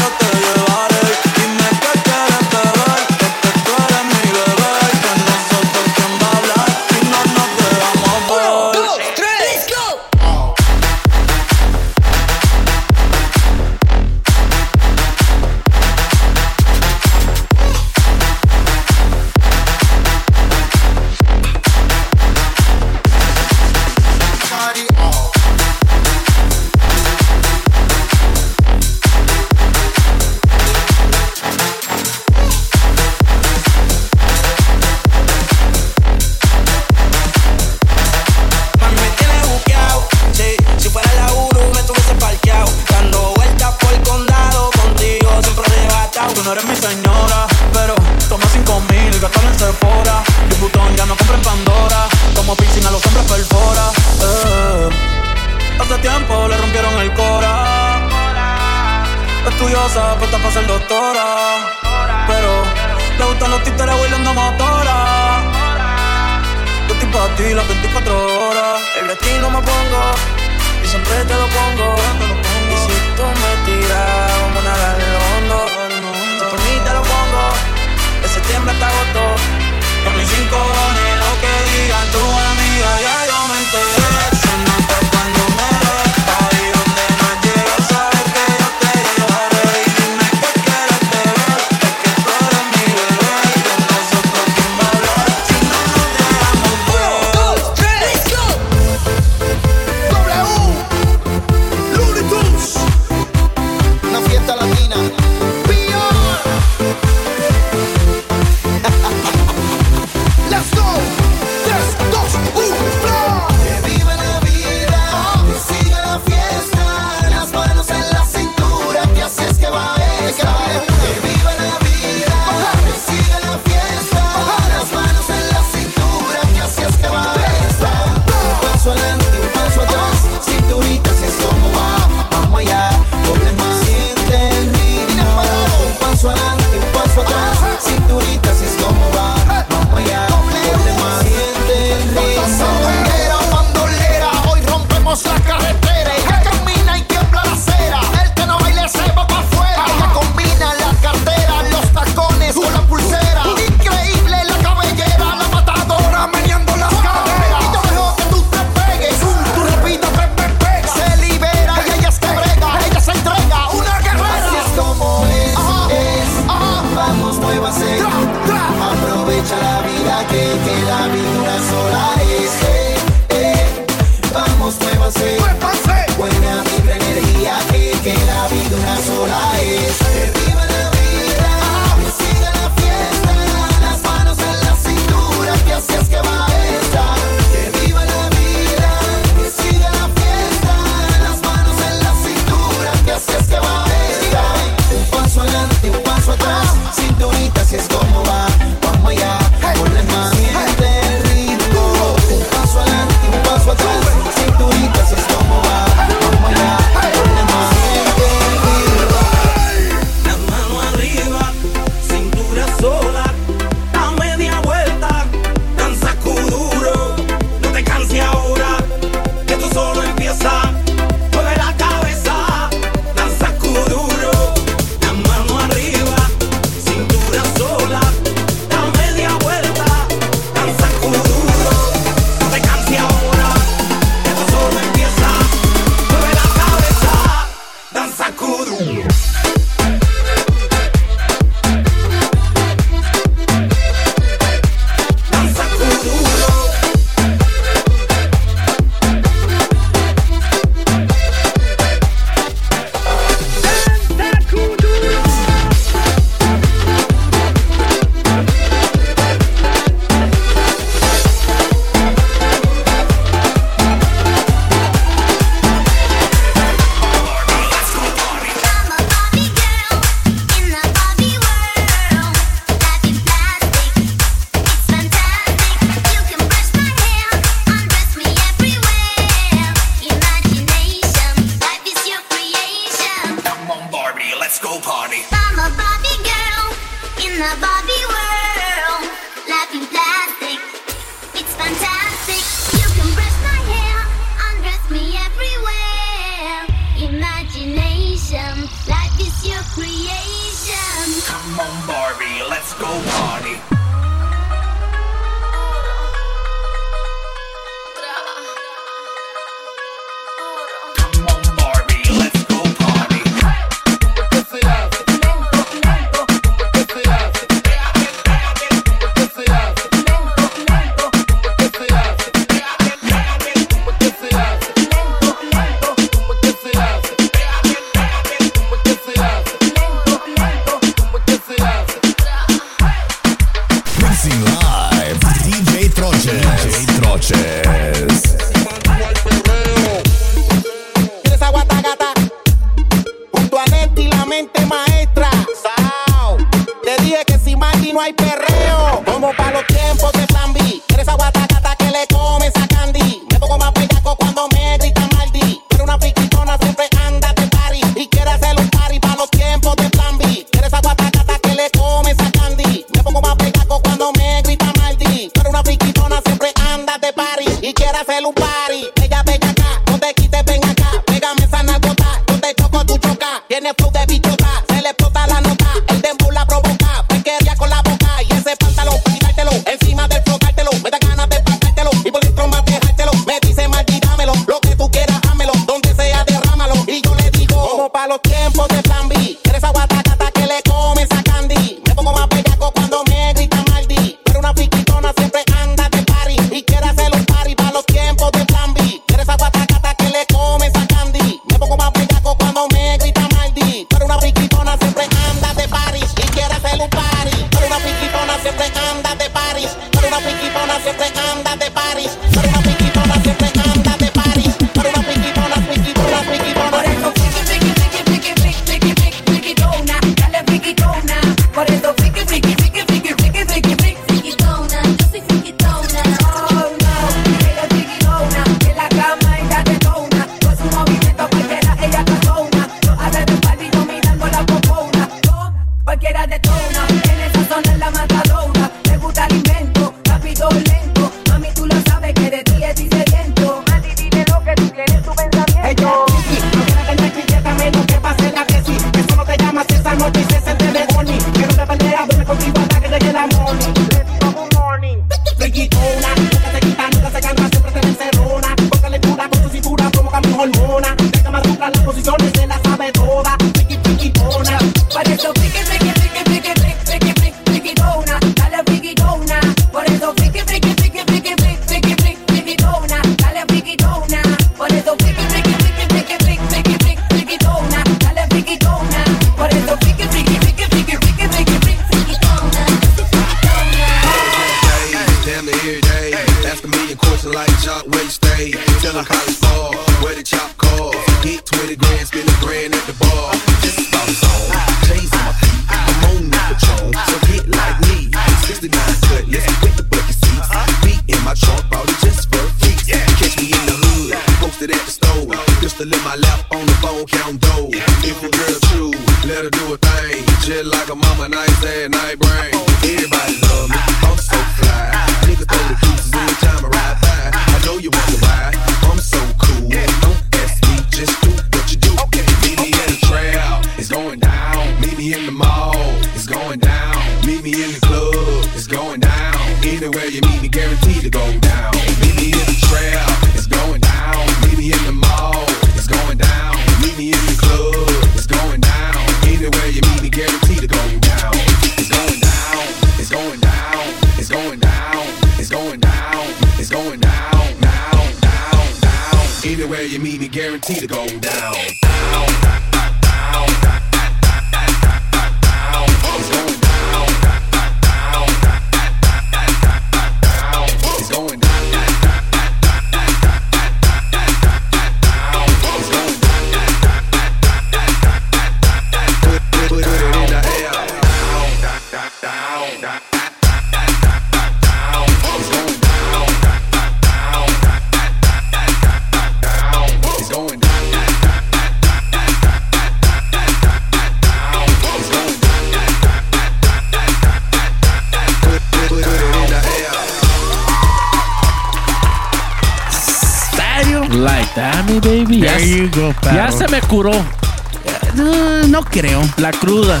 La cruda.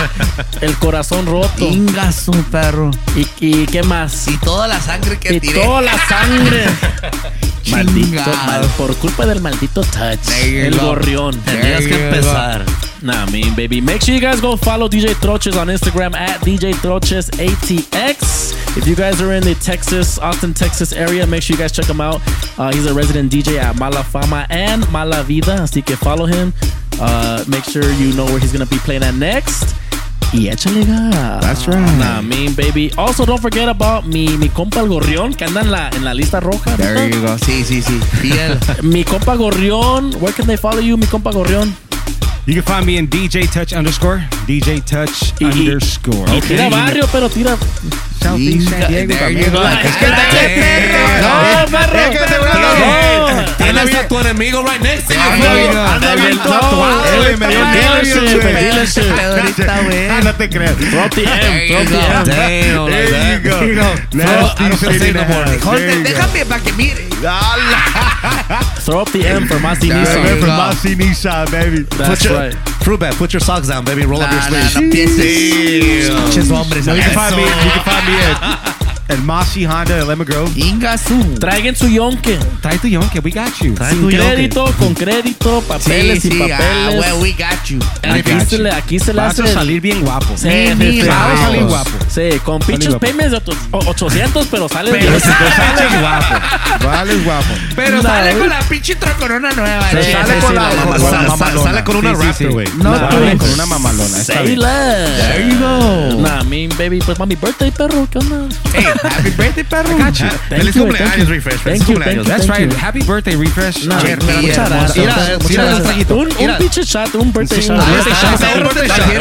El corazón roto. Ingazo, perro. ¿Y, y qué más? Y toda la sangre que Y tiré. toda la sangre. maldito, mal- por culpa del maldito touch. There El go. gorrión. Tenías There que empezar. Nah, mean baby. Make sure you guys go follow DJ Troches on Instagram at DJ Troches ATX. If you guys are in the Texas, Austin, Texas area, make sure you guys check him out. Uh, he's a resident DJ at Mala Fama and Mala Vida. Así que follow him. Uh, make sure you know where he's gonna be playing at next. Y échale gas. That's right. Nah, mean baby. Also, don't forget about mi, mi compa el gorrión que anda en la, en la lista roja. There ahorita. you go. Sí, sí, sí. Fiel. Mi compa gorrión. Where can they follow you, mi compa gorrión? You can find me in DJ Touch underscore. DJ Touch Y- y- underscore. Y tira barrio, pero tira. Southeast San Diego también. Es que dale, No, perro. Tienes a tu enemigo right next to you. Anda bien, tatuado, güey, me dio el. Ah, no te creas. The M, go. M. Damn, There you go. Go. Déjame para que mire. Throw up the M for Masi There Nisa. you From. Masi Nissan, baby. That's Put your- right. Fruit bat, put your socks down, baby. Roll up your Nah, nah, sleeves. no empieces. Pinches hombres. You can find me. You can find me at, at Masi Honda at Lemon Grove. Ingasu. Traigan su yonke. Trae tu yonke, we got you. Trae Sin tu yonke. crédito, con crédito, papeles sí. y Ah, papeles. well, we got you. Aquí got se you. le, aquí se le Vas hace. a salir bien guapo. Sí, Ni sí, sí. vas a salir guapo. Sí, con pinches payments de otros- o- 800, pero sale Pero bien. Sales guapo. Vales guapo. Pero No, sale eh. con la pinche trocorona nueva. Sí, Sale sí, con la mamalona. sale con una sí. güey. No, Sale con una mamalona. There you go. Nah, mean baby, pues mami birthday, perro, ¿qué onda? Happy birthday, perro. Thank Feliz cumpleaños. Refresh. Feliz cumpleaños. That's right. Happy birthday, Refresh. Muchas gracias. Un, pinche shot, un birthday shot. un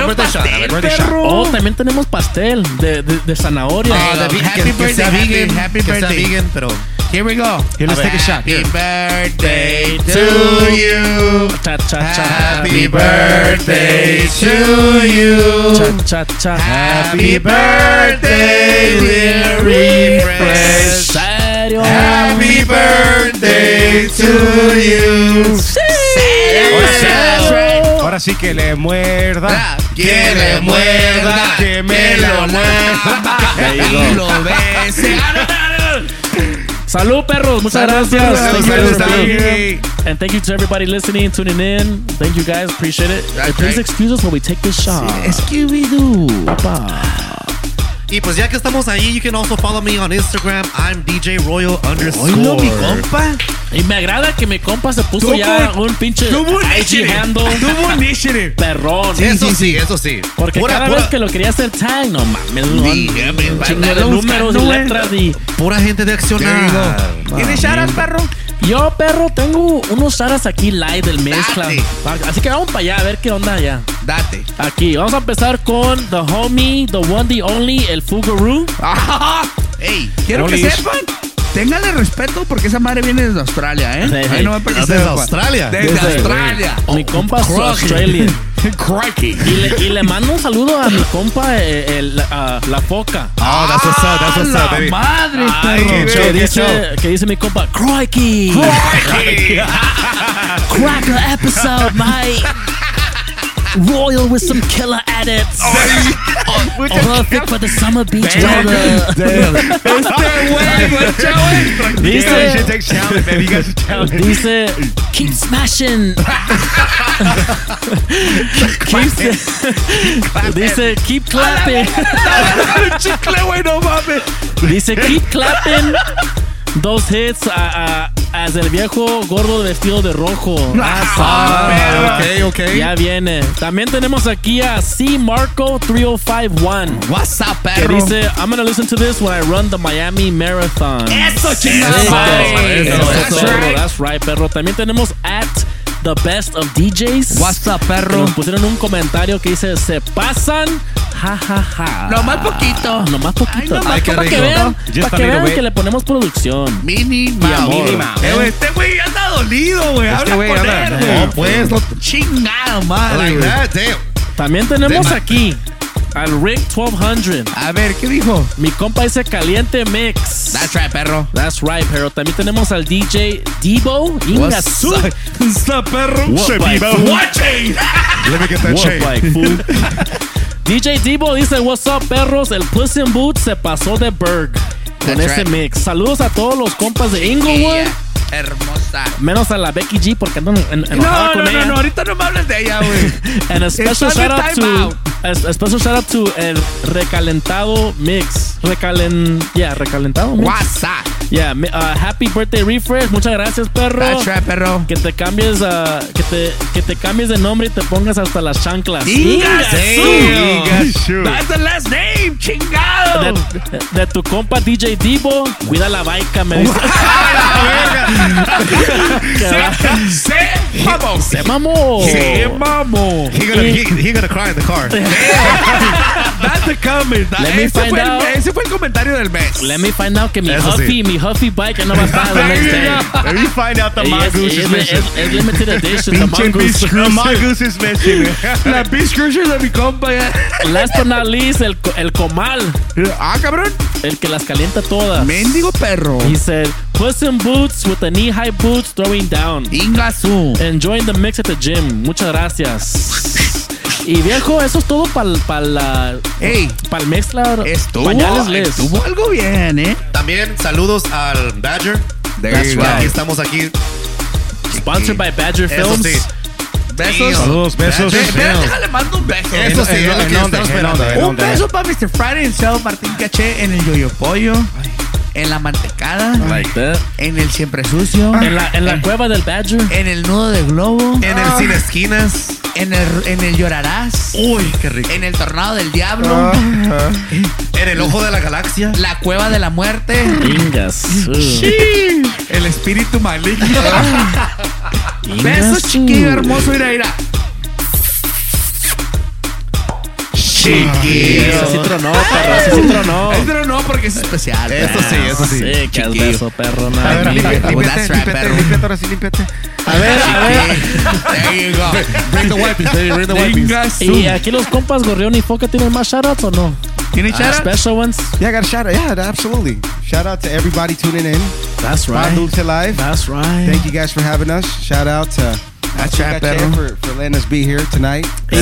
Birthday shot, un birthday perro. Oh, también tenemos pastel de, zanahoria. Ah, happy birthday, happy- vegan, happy birthday. vegan, pero Here we go. Here, let's take a shot. Happy birthday to to you. Cha cha cha. Happy birthday to you. Cha cha cha. Happy birthday, dear refresh. Serio. Happy birthday to you. Ahora sí que le muerda. Que le muerda, Que me lo y go. lo bese. Salud, perros. Muchas Salud, gracias. Thank you salud, guys for salud. being here. And thank you to everybody listening, tuning in. Thank you guys. Appreciate it. Please excuse us while we take this shot. Papá. Y pues ya que estamos ahí, you can also follow me on Instagram. I'm DJ Royal underscore. Oílo, mi compa. Y me agrada que mi compa se puso ya un pinche tuvo un IG initiative. handle. Tuvo un initiative. Perrón. eso sí, eso sí. Porque Pura- cada pura- vez que lo quería hacer tag, no mames, Dígame, números y letras y Pura gente de accionar. ¿Tienes shout perro? Yo, perro, tengo unos charas aquí live del mezcla. Date. Así que vamos para allá a ver qué onda ya. Date. Aquí, vamos a empezar con The Homie, The One, The Only, el Fugaroo. Ey, quiero que sepan. Téngale respeto porque esa madre viene desde Australia, ¿eh? Sí, Ahí no me para que Desde. Australia. Desde Desde- Australia. Mi compa es Crikey. Australian. Crikey. Y le, y le mando un saludo a mi compa, eh, el- a la foca. Oh, that's what's up, that's what's ¡Ah, up, la baby. madre, Ay, perro! qué Que show, qué dice, show. que dice mi compa, Crikey. Cracker episode, mate. Royal with some killer edits. Oh, Perfect for the summer beach weather. Yeah, you should Dice, take challenge, baby. You guys are challenge. dice, keep smashing. keep, dice, keep clapping. Chicle, güey, no mames. Dice, keep clapping. Dos hits a, a- as el viejo gordo vestido de rojo. Ah, ok, ok. Ya viene. También tenemos aquí a C Marco 3051. What's up, Que perro? dice, I'm gonna listen to this when I run the Miami Marathon. Eso, chingada Eso, eso, That's eso, perro, right. That's right, perro. También tenemos at the best of DJs. What's up, Que perro? Nos pusieron un comentario que dice, se pasan, ja, ja, ja. No más poquito. No más poquito. Ay, no Para que, para que poquito. vean, Just para a que, vean que le ponemos producción. Amor. Mouse. Eh, güey, este güey anda dolido, güey. Habla güey con él, No, pues, no. Chingada madre, Like that, damn. También tenemos aquí al Rick 1200. A ver, ¿qué dijo? Mi compa dice caliente mix. That's right, perro. That's right, pero también tenemos al DJ Debo. Ingasu. What's up, perro? What like fool? Let me get that What like? DJ Debo dice, what's up, perros? El Puss in Boots se pasó de Berg con That's ese right. mix. Saludos a todos los compas de Inglewood. Hermosa. Menos a la Becky G porque andan en, No, no, con no, ella. no, ahorita no me hables de ella, güey. And a special shout out to a, a special shout out to el recalentado mix. Recalen, yeah, recalentado mix. What's up? Yeah, uh, happy birthday refresh. Muchas gracias, perro. That's right, perro. Que te cambies, uh, que te que te cambies de nombre y te pongas hasta las chanclas. Ingasu. That's the last name, chingado. De, de tu compa DJ Divo, cuida la baica, me dice. Va- Se, se, vamos. Se mamó. Se mamó. He gonna, he, he gonna cry in the car. That's the comment. Let me ese, find fue el, out. ese fue el comentario del mes. Let me find out que mi Eso sí. Huffy, mi Huffy bike ya no va a estar the next you. Let me find out the Y es, mongoose is es- es limited edition, the mongoose. the mongoose is missing. La Beach Cruiser de mi compa. Last but not least, el, el comal, Ah, cabrón. el que las calienta todas. Mendigo perro. He said, Puss in boots with the knee-high boots throwing down. Ingasu. Enjoying the mix at the gym. Muchas gracias. Y viejo, eso es todo para pa la Ey. para el mezcla. Estuvo, Pañales Les. estuvo algo bien, ¿eh? También saludos al Badger. That's Y right. Aquí estamos aquí. Sponsored by Badger Eso Films. sí. Besos. Saludos, besos. Déjale mando un beso. Eso sí, es lo que estamos esperando. Un beso para Mr. Friday himself, Martín Caché, en el Yoyo Pollo, en la mantecada, Like that. en el Siempre Sucio, En la, en la cueva del Badger. en el Nudo de Globo, En el Sin Esquinas. en el, en el Llorarás, Uy, qué rico. en el Tornado del Diablo, Ajá. En el Ojo de la Galaxia. la Cueva de la Muerte, Ingas. el Espíritu Maligno. Ingas. Besos, chiquillo hermoso, mira, mira. Chiquillo. Eso sí tronó, perro. Eso sí tronó. Pero no, porque es especial. Eso sí, eso sí. Sí, que es Chiquillo. beso, perro. A nada, ver, límpiate, límpiate, ahora sí, límpiate. A ver, a ver. There you go. Bring the wipes, baby. Bring the wipes. ¿Y aquí los compas Gorrión y Foca tienen más shoutouts o no? ¿Tiene Ah, chara? special ones? Yeah, I got a shout out. Yeah, absolutely. Shout out to everybody tuning in. That's right. Dulce Live. That's right. Thank you guys for having us. Shout out to Caché perro. for, for letting us be here tonight. Y, y,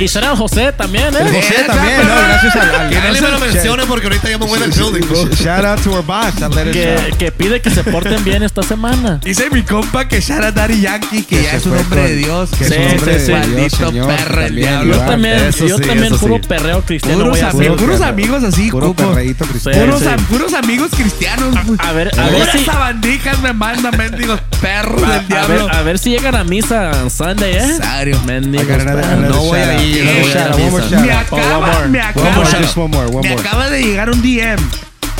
y, y shout out José también, El ¿eh? José también, no, gracias al, al Que nadie me lo mencione porque ahorita ya me voy del building. Shout out to our boss Que, que pide que se porten bien esta semana. Dice mi compa que Shara Daddy Yankee, que, Que ya es un hombre de Dios. que es un hombre de Dios, Maldito perro el diablo. Yo también, eso yo sí, también puro sí. perreo cristiano Puros, voy a ami- hacer. puros amigos así, Puro cupo. perreíto cristiano. Puros, Sí, am- sí. puros amigos cristianos. A ver, a ver Puras si... sabandijas me mandan, mendigos perros A, del diablo. a ver si llegan a misa en Sunday, ¿eh? Necesario. Mendigos, I another- No voy a ir, Me out. acaba, one more. me acaba, me acaba de llegar un DM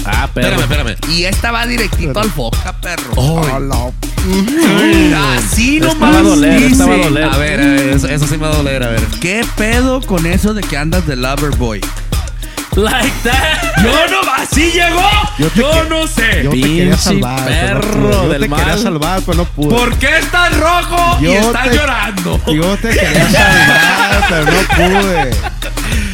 Ah, perro. Espérame, espérame. y esta va directito al foca, perro. Oh, no. Así Esta nomás va a doler, esta va a doler. A ver, a ver, eso, eso sí me va a doler, a ver. ¿Qué pedo con eso de que andas de lover boy? Like that. Yo no, así llegó. Yo te Yo que- no sé. Yo te quería salvar. pero no perro. Yo del te quería mal. salvar, pero no pude. ¿Por qué estás rojo y Yo estás te- llorando? Yo te quería salvar, pero no pude.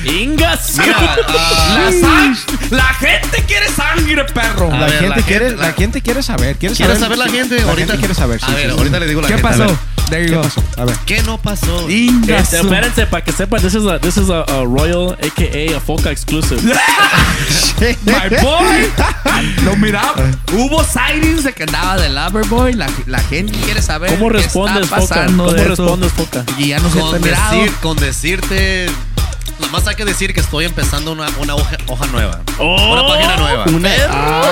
Ingas. Mira, ah, La, sang- la gente quiere sangre, perro. A La ver, gente la quiere, gente- la gente quiere saber. Quiere ¿Quiere saber, saber la gente? La ahorita gente quiere saber. sí, A ver, sí, sí. ahorita le digo la ¿Qué gente. a pasó? ver. There you ¿Qué go. pasó? A ver. ¿Qué no pasó? Inga Este, espérense, para que sepan, this is a, this is a, a Royal, a.k.a. a Foca exclusive. My boy. Lo mira. Hubo sightings de que andaba de Loverboy. La, la gente quiere saber ¿Cómo qué respondes, está Foca? pasando ¿Cómo de eso. respondes, Foca? Y ya no se te Con, mirado. decir, con decirte. Nada más hay que decir que estoy empezando una, una hoja, hoja nueva. una página nueva.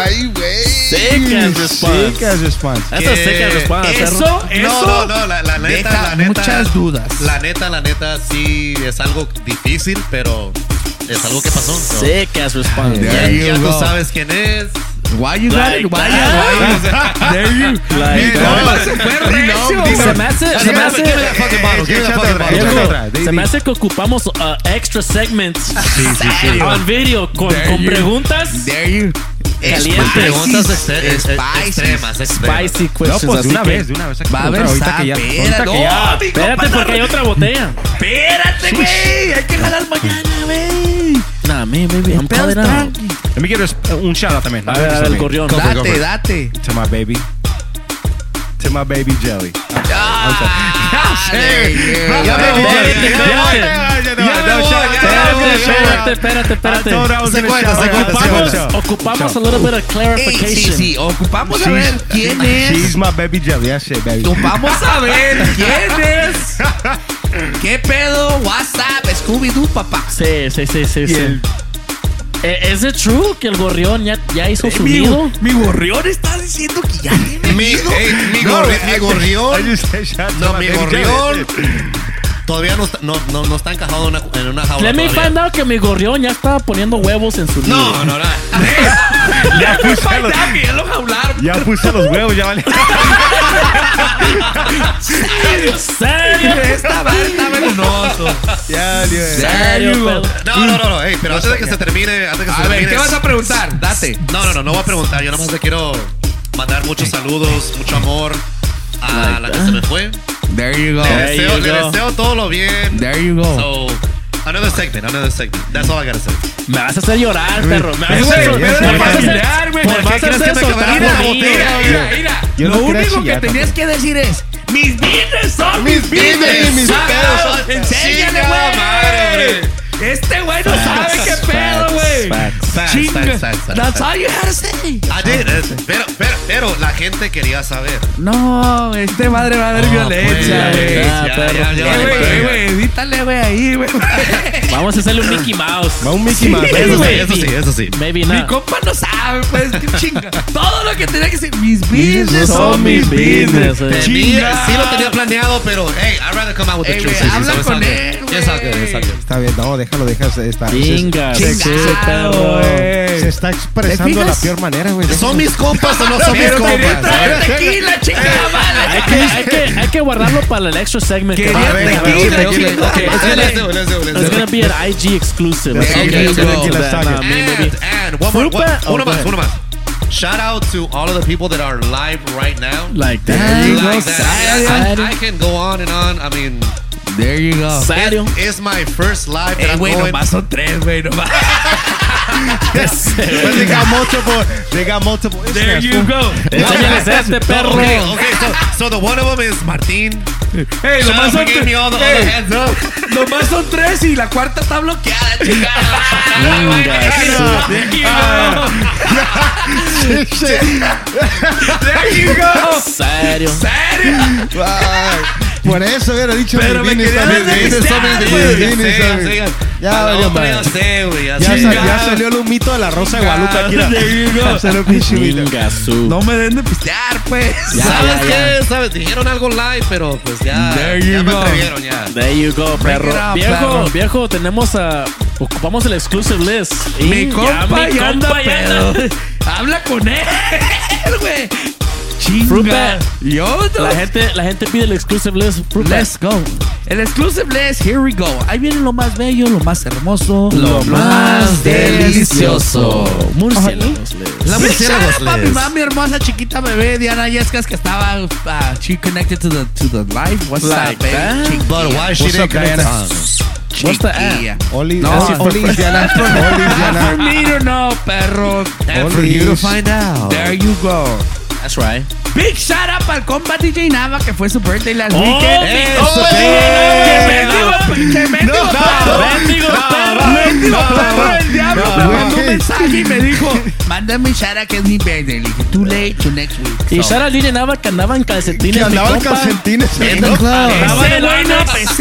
Ay, güey. Sick as response. Sick as response. A sick as response, Eso, eso. No, no, no, la, la neta, deja la neta. muchas dudas. La neta, la neta, sí es algo difícil, pero es algo que pasó. Sick as response. ya ya tú sabes quién es. Why you got Like it? Why that. you? Why you? There you. Like se fue recio. Se me hace, se me hace, se me hace que ocupamos uh, extra segments on video con, There con you- preguntas. There you. calientes. Preguntas Spicy. extremas. Spicy No, questions. pues de una que- vez, de una vez. Va a haber ahorita que ya- No, Espérate porque hay otra botella. Espérate, güey. Hay que jalar mañana, güey. Nah, me, baby, I'm Pedos calling out. Let me give us un shout out también. A ver, a ver, el gorrión. Go for it, go for Date, it. date. To my baby. To my baby Jelly. Dale, yeah. Ya me voy. Espérate, Ya me voy. espérate. Ya me voy. No, shout out, Espérate, ya me voy. Espérate, espérate, espérate. Se cuenta, se cuenta, Ocupamos-. Ocupamos a little bit of clarification. sí, sí. Ocupamos a ver quién es. She's my baby Jelly. That's it, baby. Vamos a ver quién es. ¿Qué pedo? WhatsApp, Scooby-Doo, papá. Sí, sí, sí, sí. Sí. Eh, ¿Es it true que el gorrión ya, ya hizo su Mi, nido? mi gorrión está diciendo que ya tiene Mi, nido. mi, No, gorri- I- mi gorrión. I just No, mi gorrión. Todavía no está, no, no, no está encajado en una, en una jaula. Let me todavía. find out que mi gorrión ya estaba poniendo huevos en su nido. No, no, no. Ya puse los, ya lo jaularon. ya puse los huevos, ya vale. ¿Serio? Esta madre está venenoso. Ya, Dios. ¿Serio? No, no, no, no. Ey, pero antes de que se termine, antes de que se A ver, termine. ¿qué vas a preguntar? Date. No, no, no, no voy a preguntar. Yo nomás le quiero mandar muchos saludos, mucho amor a la que se me fue. There you go. Le There deseo, you le go. deseo todo lo bien. There you go. So, another segment, another segment. That's all I gotta say. Me vas a hacer llorar, perro. Me vas a hacer güey, me ya vas sé, a ya hacer- sé. güey? me ¿Por vas qué a crees que me acabaron la la botella. Mira, mira. Yo Lo no único que tenías que decir es: Mis business son Mis mis business, business. mis pedos. Enséñale, güey. Este güey no sabe qué pedo, güey. Facts, Chinga. facts, facts, facts, That's all you had to say. I did, eh, pero, pero, pero la gente quería saber. No, este madre va a haber No, violencia, pues, güey. ya, ya, perro. ya, ya, Eh, güey, eh, güey, edítale, güey, ahí, güey. Vamos a hacerle un Mickey Mouse. Va un Mickey Mouse. Eso sí, eso sí, eso sí. Maybe Mi not. compa no sabe, pues, qué chinga. Todo lo que tenía que decir, mis business son son mis business. eh. Tenía, sí lo tenía planeado, pero hey, I'd rather come out with the Ey, truth. güey, sí, habla so it's con good. él, güey. It's all good, it's all good. Está bien, no, déjalo, déjalo. Está, Chinga, se, sí, se- está expresando de la peor manera, güey. ¿Son mis compas o no son mis Pero quería compas? traer tequila, chingada eh, Hay que, hay, que, hay que guardarlo para el extra segment. Quería va a haber. tequila, Okay, okay, tequila. okay. It's gonna- let's do let's do let's It's gonna be an IG exclusive. Let's Okay, go, okay, okay. go, let's Nah, go. me, maybe. And, and one more, Fruit one, bat? Oh, uno más, uno más. Shout out to all of the people that are live right now. Like that. There you go, Like that. Sadio. I, I can go on and on. I mean, There you go. It- it's my first live that Eh, güey, nomás son tres, güey, nomás. But they got multiple, they got multiple There you go. Enséñales este perro. Okay, okay, so, so the one of them is Martin. Hey, out for son heads up. Nomás son tres y la cuarta está bloqueada, chingada. There you go. Serio. ¿Serio? Por eso hubiera dicho Pero me quería desviar, Ya valió salió el humito de la rosa de Guadalupe aquí. Salió pinche. No me den de pistear, pues. Ya, ¿Sabes qué? ¿Sabes? Dijeron algo live, pero pues ya, There ya you me go. atrevieron ya. There you go, perro. viejo, viejo, tenemos a. Ocupamos el exclusive list. Mi compa ya anda- Habla con él, güey. Fruit Chinga. bat. Yo. La gente, la gente pide el exclusive list. Fruit bat. Let's go. El exclusive list, here we go. Ahí viene lo más bello, lo más hermoso, Lo más delicioso. Murciélagos. La murciélagos mami hermosa chiquita bebé Diana Yescas que estaba uh, she connected to the to the live. What's Like up, baby? that? Chiquilla. But why she What's didn't up, connect? What's the app? Only, No, only, for- only Diana. Not Diana. for me to know, perro. And for you to find out. There you go. That's right. Big shout out para el compa DJ Nava que fue su birthday last Oh, weekend. Eso, que mendigo, que mendigo mendigo el diablo me mandó un mensaje y me dijo, mándame shout out que es mi birthday. Le dije, too late to next week. Y So, Sara DJ Nava que andaba en calcetines. Que andaba en calcetines. Ese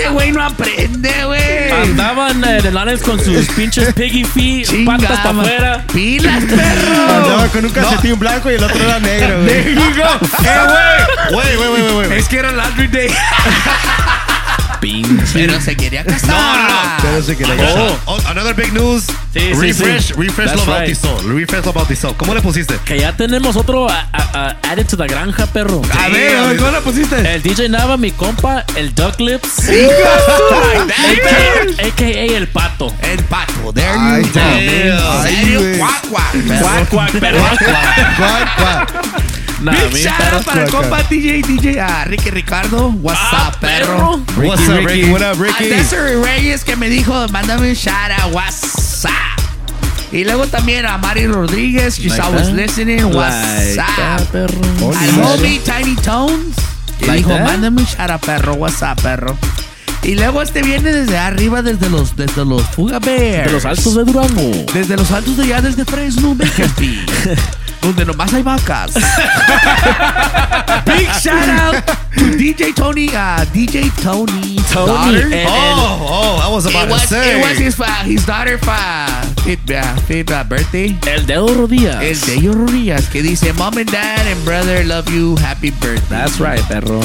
güey no, güey aprende, güey. Andaban eh, de lanes con sus pinches piggy feet, patas para afuera. Pilas, perro. Andaba con un calcetín blanco y el otro era negro, There güey. you go. Eh, güey. Wait, wait, wait, wait, wait. Es que era Laundry Day. Pero se quería casar. Pero se quería Oh. Oh, another big news. Sí, sí, refresh, sí. refresh That's lo right. bautizó. Refresh lo bautizó. ¿Cómo le pusiste? Que ya tenemos otro a, a- a- added to the granja, perro. A ver, ¿cómo le pusiste? El DJ Nava, mi compa, el Duck Lips. That, AKA, AKA el pato. El pato. There Ay, you go. Cuac, cuac. Cuac. Cuac, cuac. Nah, Big shout out para compa DJ, DJ, a Ricky Ricardo. What's Ah, up, perro? perro. What's up, Ricky? What up, A Ricky? Desiree Reyes que me dijo, mándame un shout out, what's up? Y luego también a Mari Rodríguez, she's Like always that? listening, what's Like that, up? perro. Al homie Tiny Tones, que Like dijo, that? mándame un shout out, perro, what's up, perro? Y luego este viene desde arriba, desde los, desde los Fuga Bears. De los altos de Durango. Desde los altos de allá, desde Fresno, Bakersfield. donde nomás hay vacas. Big shout out to DJ Tony, uh, DJ Tony, daughter. and- Oh, oh, I was about was, to say. It was his, uh, his daughter uh, fifth, uh, fifth uh, birthday. El dedo rodillas. El de ellos Rodríguez que dice Mom and Dad and brother love you, happy birthday. That's right, perro.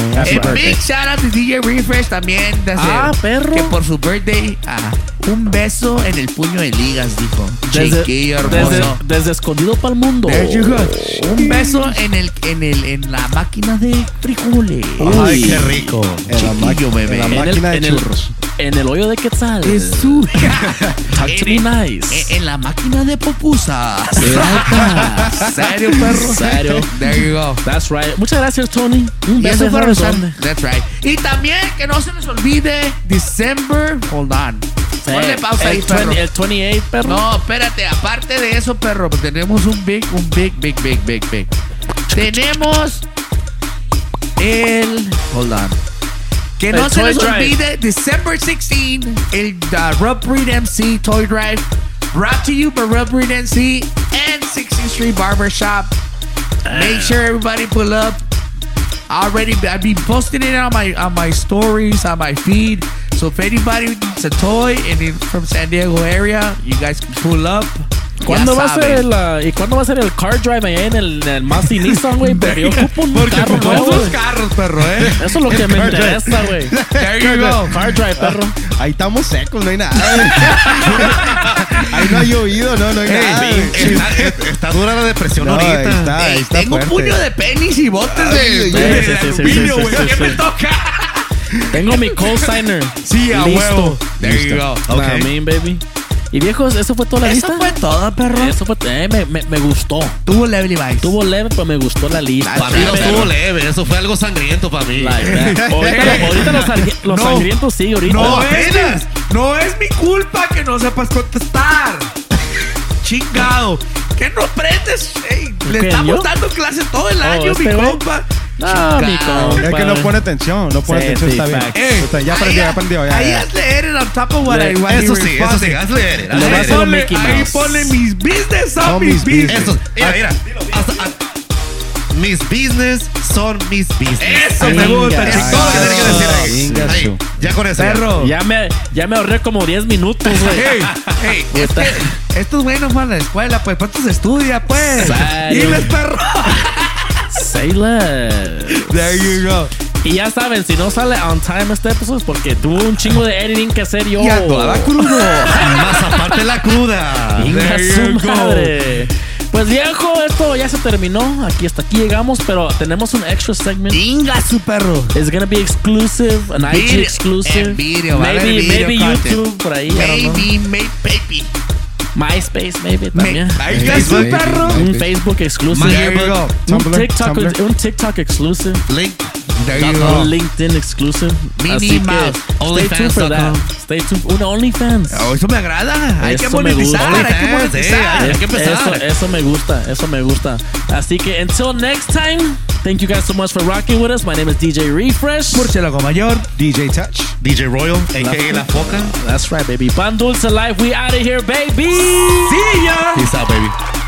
Big shout out to DJ Refresh también. Ah, perro. Que por su birthday, ah, un beso en el puño de ligas, dijo. Desde, Chiquillo desde, hermoso. desde escondido para el mundo. Un beso en el, en el, en la máquina de frijoles. Ay, qué rico. En la, Chiquillo, maqui- bebé. en la En el, máquina de en, el, churros. en el hoyo de Quetzal. Es su. Talk to me en, nice. en- en la máquina de popusas. Serio, perro. Serio. There you go. That's right. Muchas gracias, Tony. Un Y beso eso grande. son- That's right. Y también que no se nos olvide December. Hold on. Ponle pausa ahí, el, perro. 20 el 28, perro. No, espérate, aparte de eso, perro, tenemos un big, un big, big, big, big, big. Tenemos el. Hold on. Que El no se Toy les olvide, December 16, el uh, Rub Breed MC Toy Drive, brought to you by Rub Breed MC and 16th Street Barbershop. Make sure everybody pull up. Already, I've been posting it on my on my stories on my feed. So if anybody needs a toy and in, from San Diego area, you guys can pull up. ¿Cuándo va a ser el, uh, ¿Y cuándo va a ser el car drive allá en el, en el Mazda Nissan, güey? Porque yo ocupo un Porque carro nuevo, dos carros, perro, ¿eh? Eso es lo que me car drive. interesa, güey. There you go. Car drive, perro. Ahí estamos secos, no hay nada. Ahí no ha llovido, no, no hay nada. Está, está dura la depresión No, ahí ahorita. está, ahí está tengo un fuerte. puño de penis y botes de, Ay, de- de sí, sí, sí, ¿Qué me toca? Tengo mi co-signer. Sí, a Listo. huevo. There you go. I mean, baby. Y viejos, ¿eso fue toda la Eso lista? fue todo, perro. Eso fue... Eh, me, me, me gustó. Tuvo leve Levi's. Tuvo leve, pero me gustó la lista. Para mí no estuvo leve, eso fue algo sangriento para mí. Like. Ahorita, ahorita los, los No. sangrientos sí, ahorita. No es, no es mi culpa que no sepas contestar. Chingado. ¿Qué no aprendes? Ey, le ¿Quién, estamos yo? dando clases todo el Oh, año, este mi compa. Mi compa. Es que no pone atención, no pone Sí, atención, sí, está bien. facts. Ey, Está- ya aprendió, ahí- ya aprendió. Ya, Ahí ya. has leer it on top of what Le- I what he Eso sí, eso sí, Ponle- Mickey ahí Mouse. pone mis business mis mis business. Eso, mira, mira. Hasta- a- mis business son mis business. Eso me gusta, ay, Es todo lo que tiene que decir ahí. Venga, Ahí, su. Ya con eso. ya. Perro. Ya me, ya me ahorré como 10 minutos, güey. Puta. estos güeyes no fueron a la escuela, pues, ¿cuántos estudia, pues? Diles, perro. Say less. There you go. Y ya saben, si no sale on time este episodio es porque tuvo un chingo de editing que hacer yo. Y andaba crudo. Más aparte la cruda. There su go. madre. Pues viejo, esto ya se terminó. Aquí hasta aquí llegamos, pero tenemos un extra segment. Inga su perro. It's gonna be exclusive, an IG exclusive. video, a maybe, video maybe. YouTube por ahí. Baby, made baby. MySpace, maybe Me- también. Ahí está su perro. Un Facebook exclusive. My There you go. Un Tumblr, TikTok, Tumblr. un TikTok exclusive. Link. There you Un go. LinkedIn exclusive. Minnie Así Mouse. stay tuned for that. Stay tuned. Un OnlyFans. Oh, eso me agrada. Hay que Eso me gusta. monetizar, hay que OnlyFans, eh, monetizar. hay que empezar. Eso, eso me gusta, eso me gusta. Así que until next time, thank you guys so much for rocking with us. My name is DJ Refresh. Murciélago mayor. DJ Touch. DJ Royal, a.k.a. La Foca. That's right, baby. Pan Dulce Life, we out of here, baby. See ya. Peace out, baby.